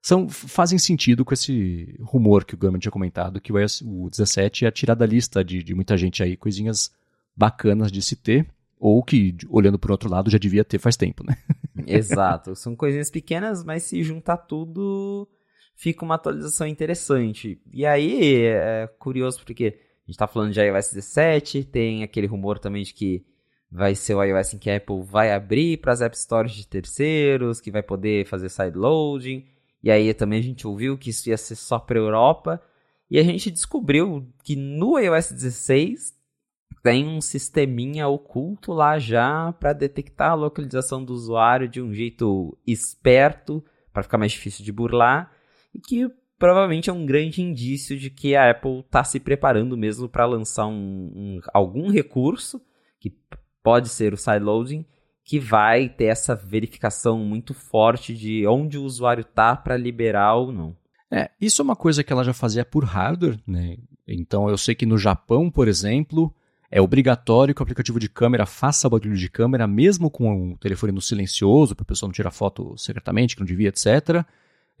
são fazem sentido com esse rumor que o Gurman tinha comentado, que o, o 17 ia tirar da lista de, de muita gente aí, coisinhas bacanas de se ter, ou que, olhando por outro lado, já devia ter faz tempo, né? Exato. São coisinhas pequenas, mas se juntar tudo, fica uma atualização interessante. E aí, é curioso porque a gente tá falando de iOS 17, tem aquele rumor também de que vai ser o iOS em que a Apple vai abrir para as App Stores de terceiros, que vai poder fazer sideloading. E aí também a gente ouviu que isso ia ser só para Europa. E a gente descobriu que no iOS 16 tem um sisteminha oculto lá já para detectar a localização do usuário de um jeito esperto, para ficar mais difícil de burlar, e que provavelmente é um grande indício de que a Apple está se preparando mesmo para lançar um, um, algum recurso, que pode ser o sideloading, que vai ter essa verificação muito forte de onde o usuário está para liberar ou não. É, isso é uma coisa que ela já fazia por hardware, né? Então eu sei que no Japão, por exemplo, é obrigatório que o aplicativo de câmera faça barulho de câmera, mesmo com o telefone no silencioso, para a pessoa não tirar foto secretamente, que não devia, etc.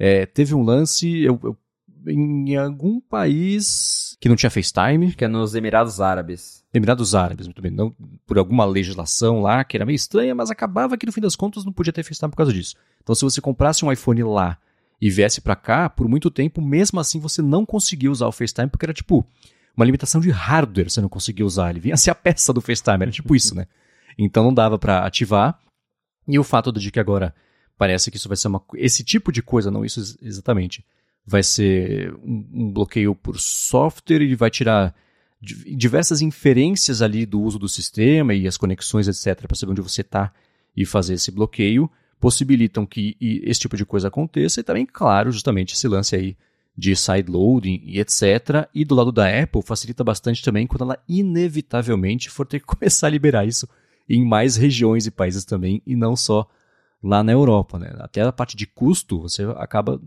É, teve um lance eu, eu, em algum país que não tinha FaceTime. Que é nos Emirados Árabes. Emirados Árabes, muito bem. Não por alguma legislação lá que era meio estranha, mas acabava que no fim das contas não podia ter FaceTime por causa disso. Então, se você comprasse um iPhone lá e viesse para cá, por muito tempo, mesmo assim você não conseguia usar o FaceTime porque era tipo uma limitação de hardware você não conseguia usar. Ele vinha ser a peça do FaceTime, era tipo isso, né? Então não dava para ativar. E o fato de que agora parece que isso vai ser uma. Esse tipo de coisa, não isso exatamente. Vai ser um, bloqueio por software e vai tirar diversas inferências ali do uso do sistema e as conexões, etc., para saber onde você está e fazer esse bloqueio, possibilitam que esse tipo de coisa aconteça e também, claro, justamente esse lance aí de sideloading e etc. E do lado da Apple facilita bastante também quando ela inevitavelmente for ter que começar a liberar isso em mais regiões e países também e não só lá na Europa, né? Até a parte de custo, você acaba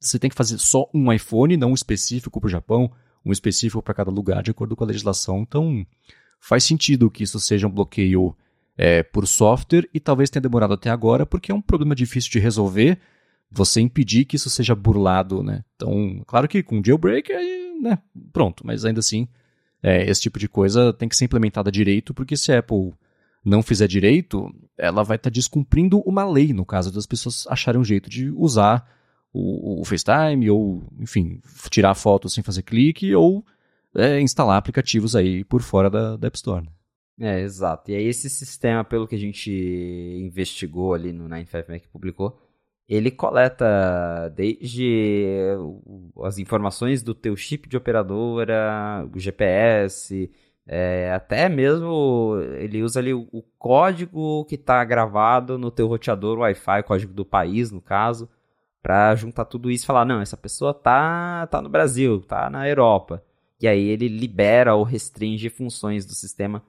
você tem que fazer só um iPhone, não um específico para o Japão, um específico para cada lugar, de acordo com a legislação. Então, faz sentido que isso seja um bloqueio é, por software e talvez tenha demorado até agora, porque é um problema difícil de resolver você impedir que isso seja burlado, né? Então, claro que com jailbreak, aí, né, pronto, mas ainda assim, é, esse tipo de coisa tem que ser implementada direito, porque se a Apple não fizer direito, ela vai estar tá descumprindo uma lei, no caso das pessoas acharem um jeito de usar o, o FaceTime, ou, enfim, tirar fotos sem fazer clique, ou é, instalar aplicativos aí por fora da, da App Store. Né? É, exato. E aí esse sistema, pelo que a gente investigou ali no 95Mac que publicou, ele coleta desde as informações do teu chip de operadora, o GPS, é, até mesmo ele usa ali o, código que está gravado no teu roteador Wi-Fi, código do país, no caso, para juntar tudo isso e falar, não, essa pessoa tá, tá no Brasil, tá na Europa. E aí ele libera ou restringe funções do sistema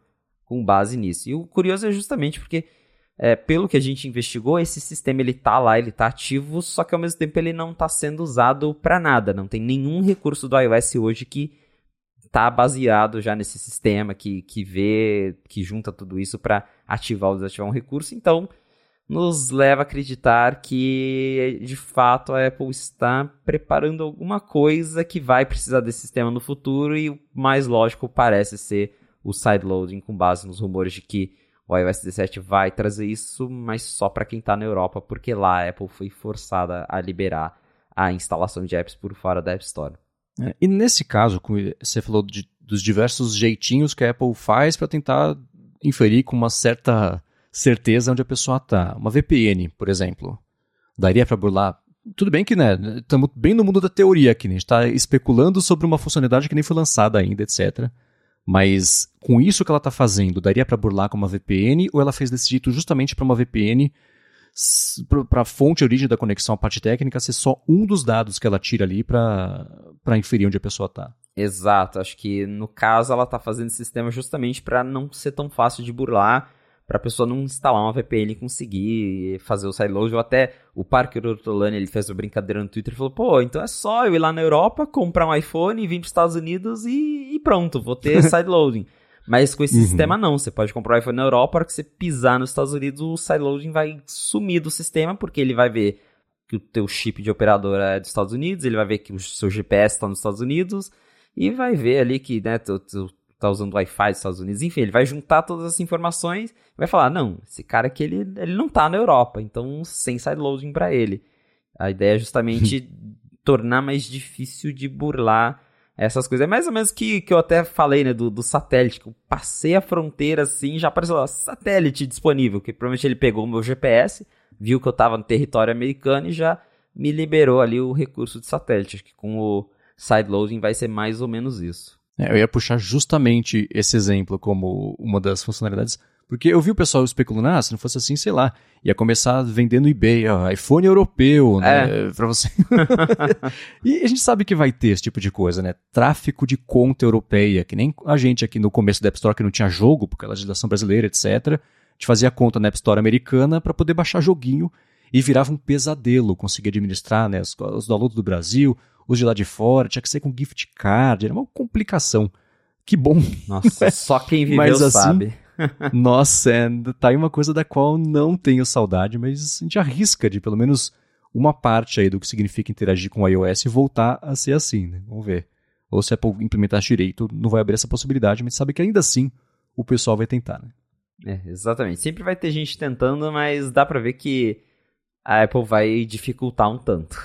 com base nisso. E o curioso é justamente porque é, pelo que a gente investigou, esse sistema ele tá lá, ele tá ativo, só que ao mesmo tempo ele não está sendo usado para nada. Não tem nenhum recurso do iOS hoje que tá baseado já nesse sistema que, que vê, que junta tudo isso para ativar ou desativar um recurso. Então, nos leva a acreditar que de fato a Apple está preparando alguma coisa que vai precisar desse sistema no futuro e o mais lógico parece ser o sideloading com base nos rumores de que o iOS 17 vai trazer isso, mas só para quem está na Europa, porque lá a Apple foi forçada a liberar a instalação de apps por fora da App Store. É, e nesse caso, você falou de, dos diversos jeitinhos que a Apple faz para tentar inferir com uma certa certeza onde a pessoa está. Uma VPN, por exemplo, daria para burlar? Tudo bem que, né, estamos bem no mundo da teoria aqui, né? a gente está especulando sobre uma funcionalidade que nem foi lançada ainda, etc. Mas com isso que ela está fazendo, daria para burlar com uma VPN ou ela fez desse jeito justamente para uma VPN para a fonte origem da conexão, a parte técnica, ser só um dos dados que ela tira ali para inferir onde a pessoa está. Exato, acho que no caso ela está fazendo esse sistema justamente para não ser tão fácil de burlar para a pessoa não instalar uma VPN e conseguir fazer o sideload. Ou até o Parker Ortolani, ele fez uma brincadeira no Twitter e falou: pô, então é só eu ir lá na Europa, comprar um iPhone, vir para os Estados Unidos e, e, pronto, vou ter sideloading. Mas com esse uhum. sistema não, você pode comprar um iPhone na Europa, para que você pisar nos Estados Unidos, o sideloading vai sumir do sistema, porque ele vai ver que o teu chip de operador é dos Estados Unidos, ele vai ver que o seu GPS está nos Estados Unidos, e vai ver ali que né, tu, tu, tá usando Wi-Fi dos Estados Unidos, enfim, ele vai juntar todas as informações e vai falar, não, esse cara aqui, ele, ele não tá na Europa, então sem sideloading para ele. A ideia é justamente tornar mais difícil de burlar essas coisas. É mais ou menos que, que eu até falei, né, do, do satélite, que eu passei a fronteira assim, já apareceu lá, satélite disponível, que provavelmente ele pegou o meu GPS, viu que eu tava no território americano e já me liberou ali o recurso de satélite. Acho que com o sideloading vai ser mais ou menos isso. É, eu ia puxar justamente esse exemplo como uma das funcionalidades, porque eu vi o pessoal especulando, ah, se não fosse assim, sei lá, ia começar vendendo eBay, ó, iPhone europeu, né, é. pra você. e a gente sabe que vai ter esse tipo de coisa, né, tráfico de conta europeia, que nem a gente aqui no começo da App Store que não tinha jogo, porque a legislação brasileira, etc., a gente fazia conta na App Store americana para poder baixar joguinho e virava um pesadelo conseguir administrar, né, os, os downloads do Brasil, os de lá de fora, tinha que ser com gift card, era uma complicação que bom. Nossa, só quem viveu Mas assim, sabe. Nossa, é, tá aí uma coisa da qual não tenho saudade, mas a gente arrisca de pelo menos uma parte aí do que significa interagir com o iOS voltar a ser assim, né? Vamos ver. Ou se a Apple implementar direito, não vai abrir essa possibilidade, mas sabe que ainda assim o pessoal vai tentar, né? É, exatamente. Sempre vai ter gente tentando, mas dá pra ver que a Apple vai dificultar um tanto.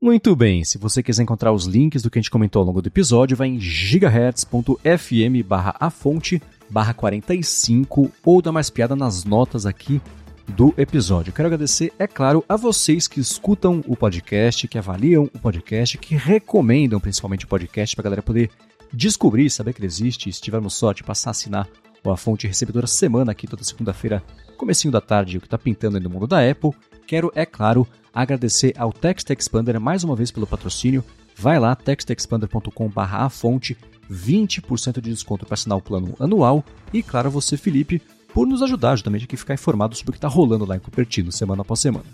Muito bem, se você quiser encontrar os links do que a gente comentou ao longo do episódio, vai em gigahertz.fm barra a fonte barra 45 ou dá mais piada nas notas aqui do episódio. Quero agradecer, é claro, a vocês que escutam o podcast, que avaliam o podcast, que recomendam principalmente o podcast para a galera poder descobrir, saber que ele existe, se tivermos sorte, passar a assinar a fonte recebedora semana aqui toda segunda-feira, comecinho da tarde, o que está pintando aí no mundo da Apple. Quero, é claro, agradecer ao Text Expander mais uma vez pelo patrocínio. Vai lá, textexpander.com.br a fonte, 20% de desconto para assinar o plano anual. E claro, você, Felipe, por nos ajudar justamente aqui a ficar informado sobre o que está rolando lá em Cupertino, semana após semana.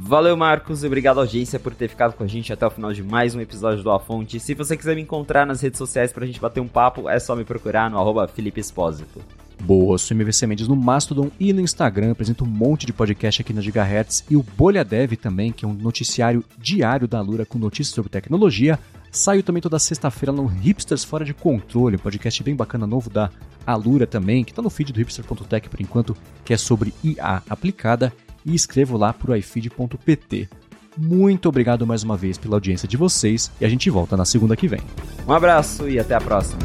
Valeu, Marcos, e obrigado, audiência, por ter ficado com a gente até o final de mais um episódio do A Fonte. Se você quiser me encontrar nas redes sociais pra gente bater um papo, é só me procurar no arroba Felipe Espósito. Boa, sou MVC Mendes no Mastodon e no Instagram, apresento um monte de podcast aqui na Gigahertz e o Bolha Dev também, que é um noticiário diário da Lura com notícias sobre tecnologia. Saio também toda sexta-feira no Hipsters Fora de Controle, um podcast bem bacana novo da Alura também, que está no feed do hipster.tech por enquanto, que é sobre IA aplicada, e escrevo lá o ifeed.pt. Muito obrigado mais uma vez pela audiência de vocês e a gente volta na segunda que vem. Um abraço e até a próxima.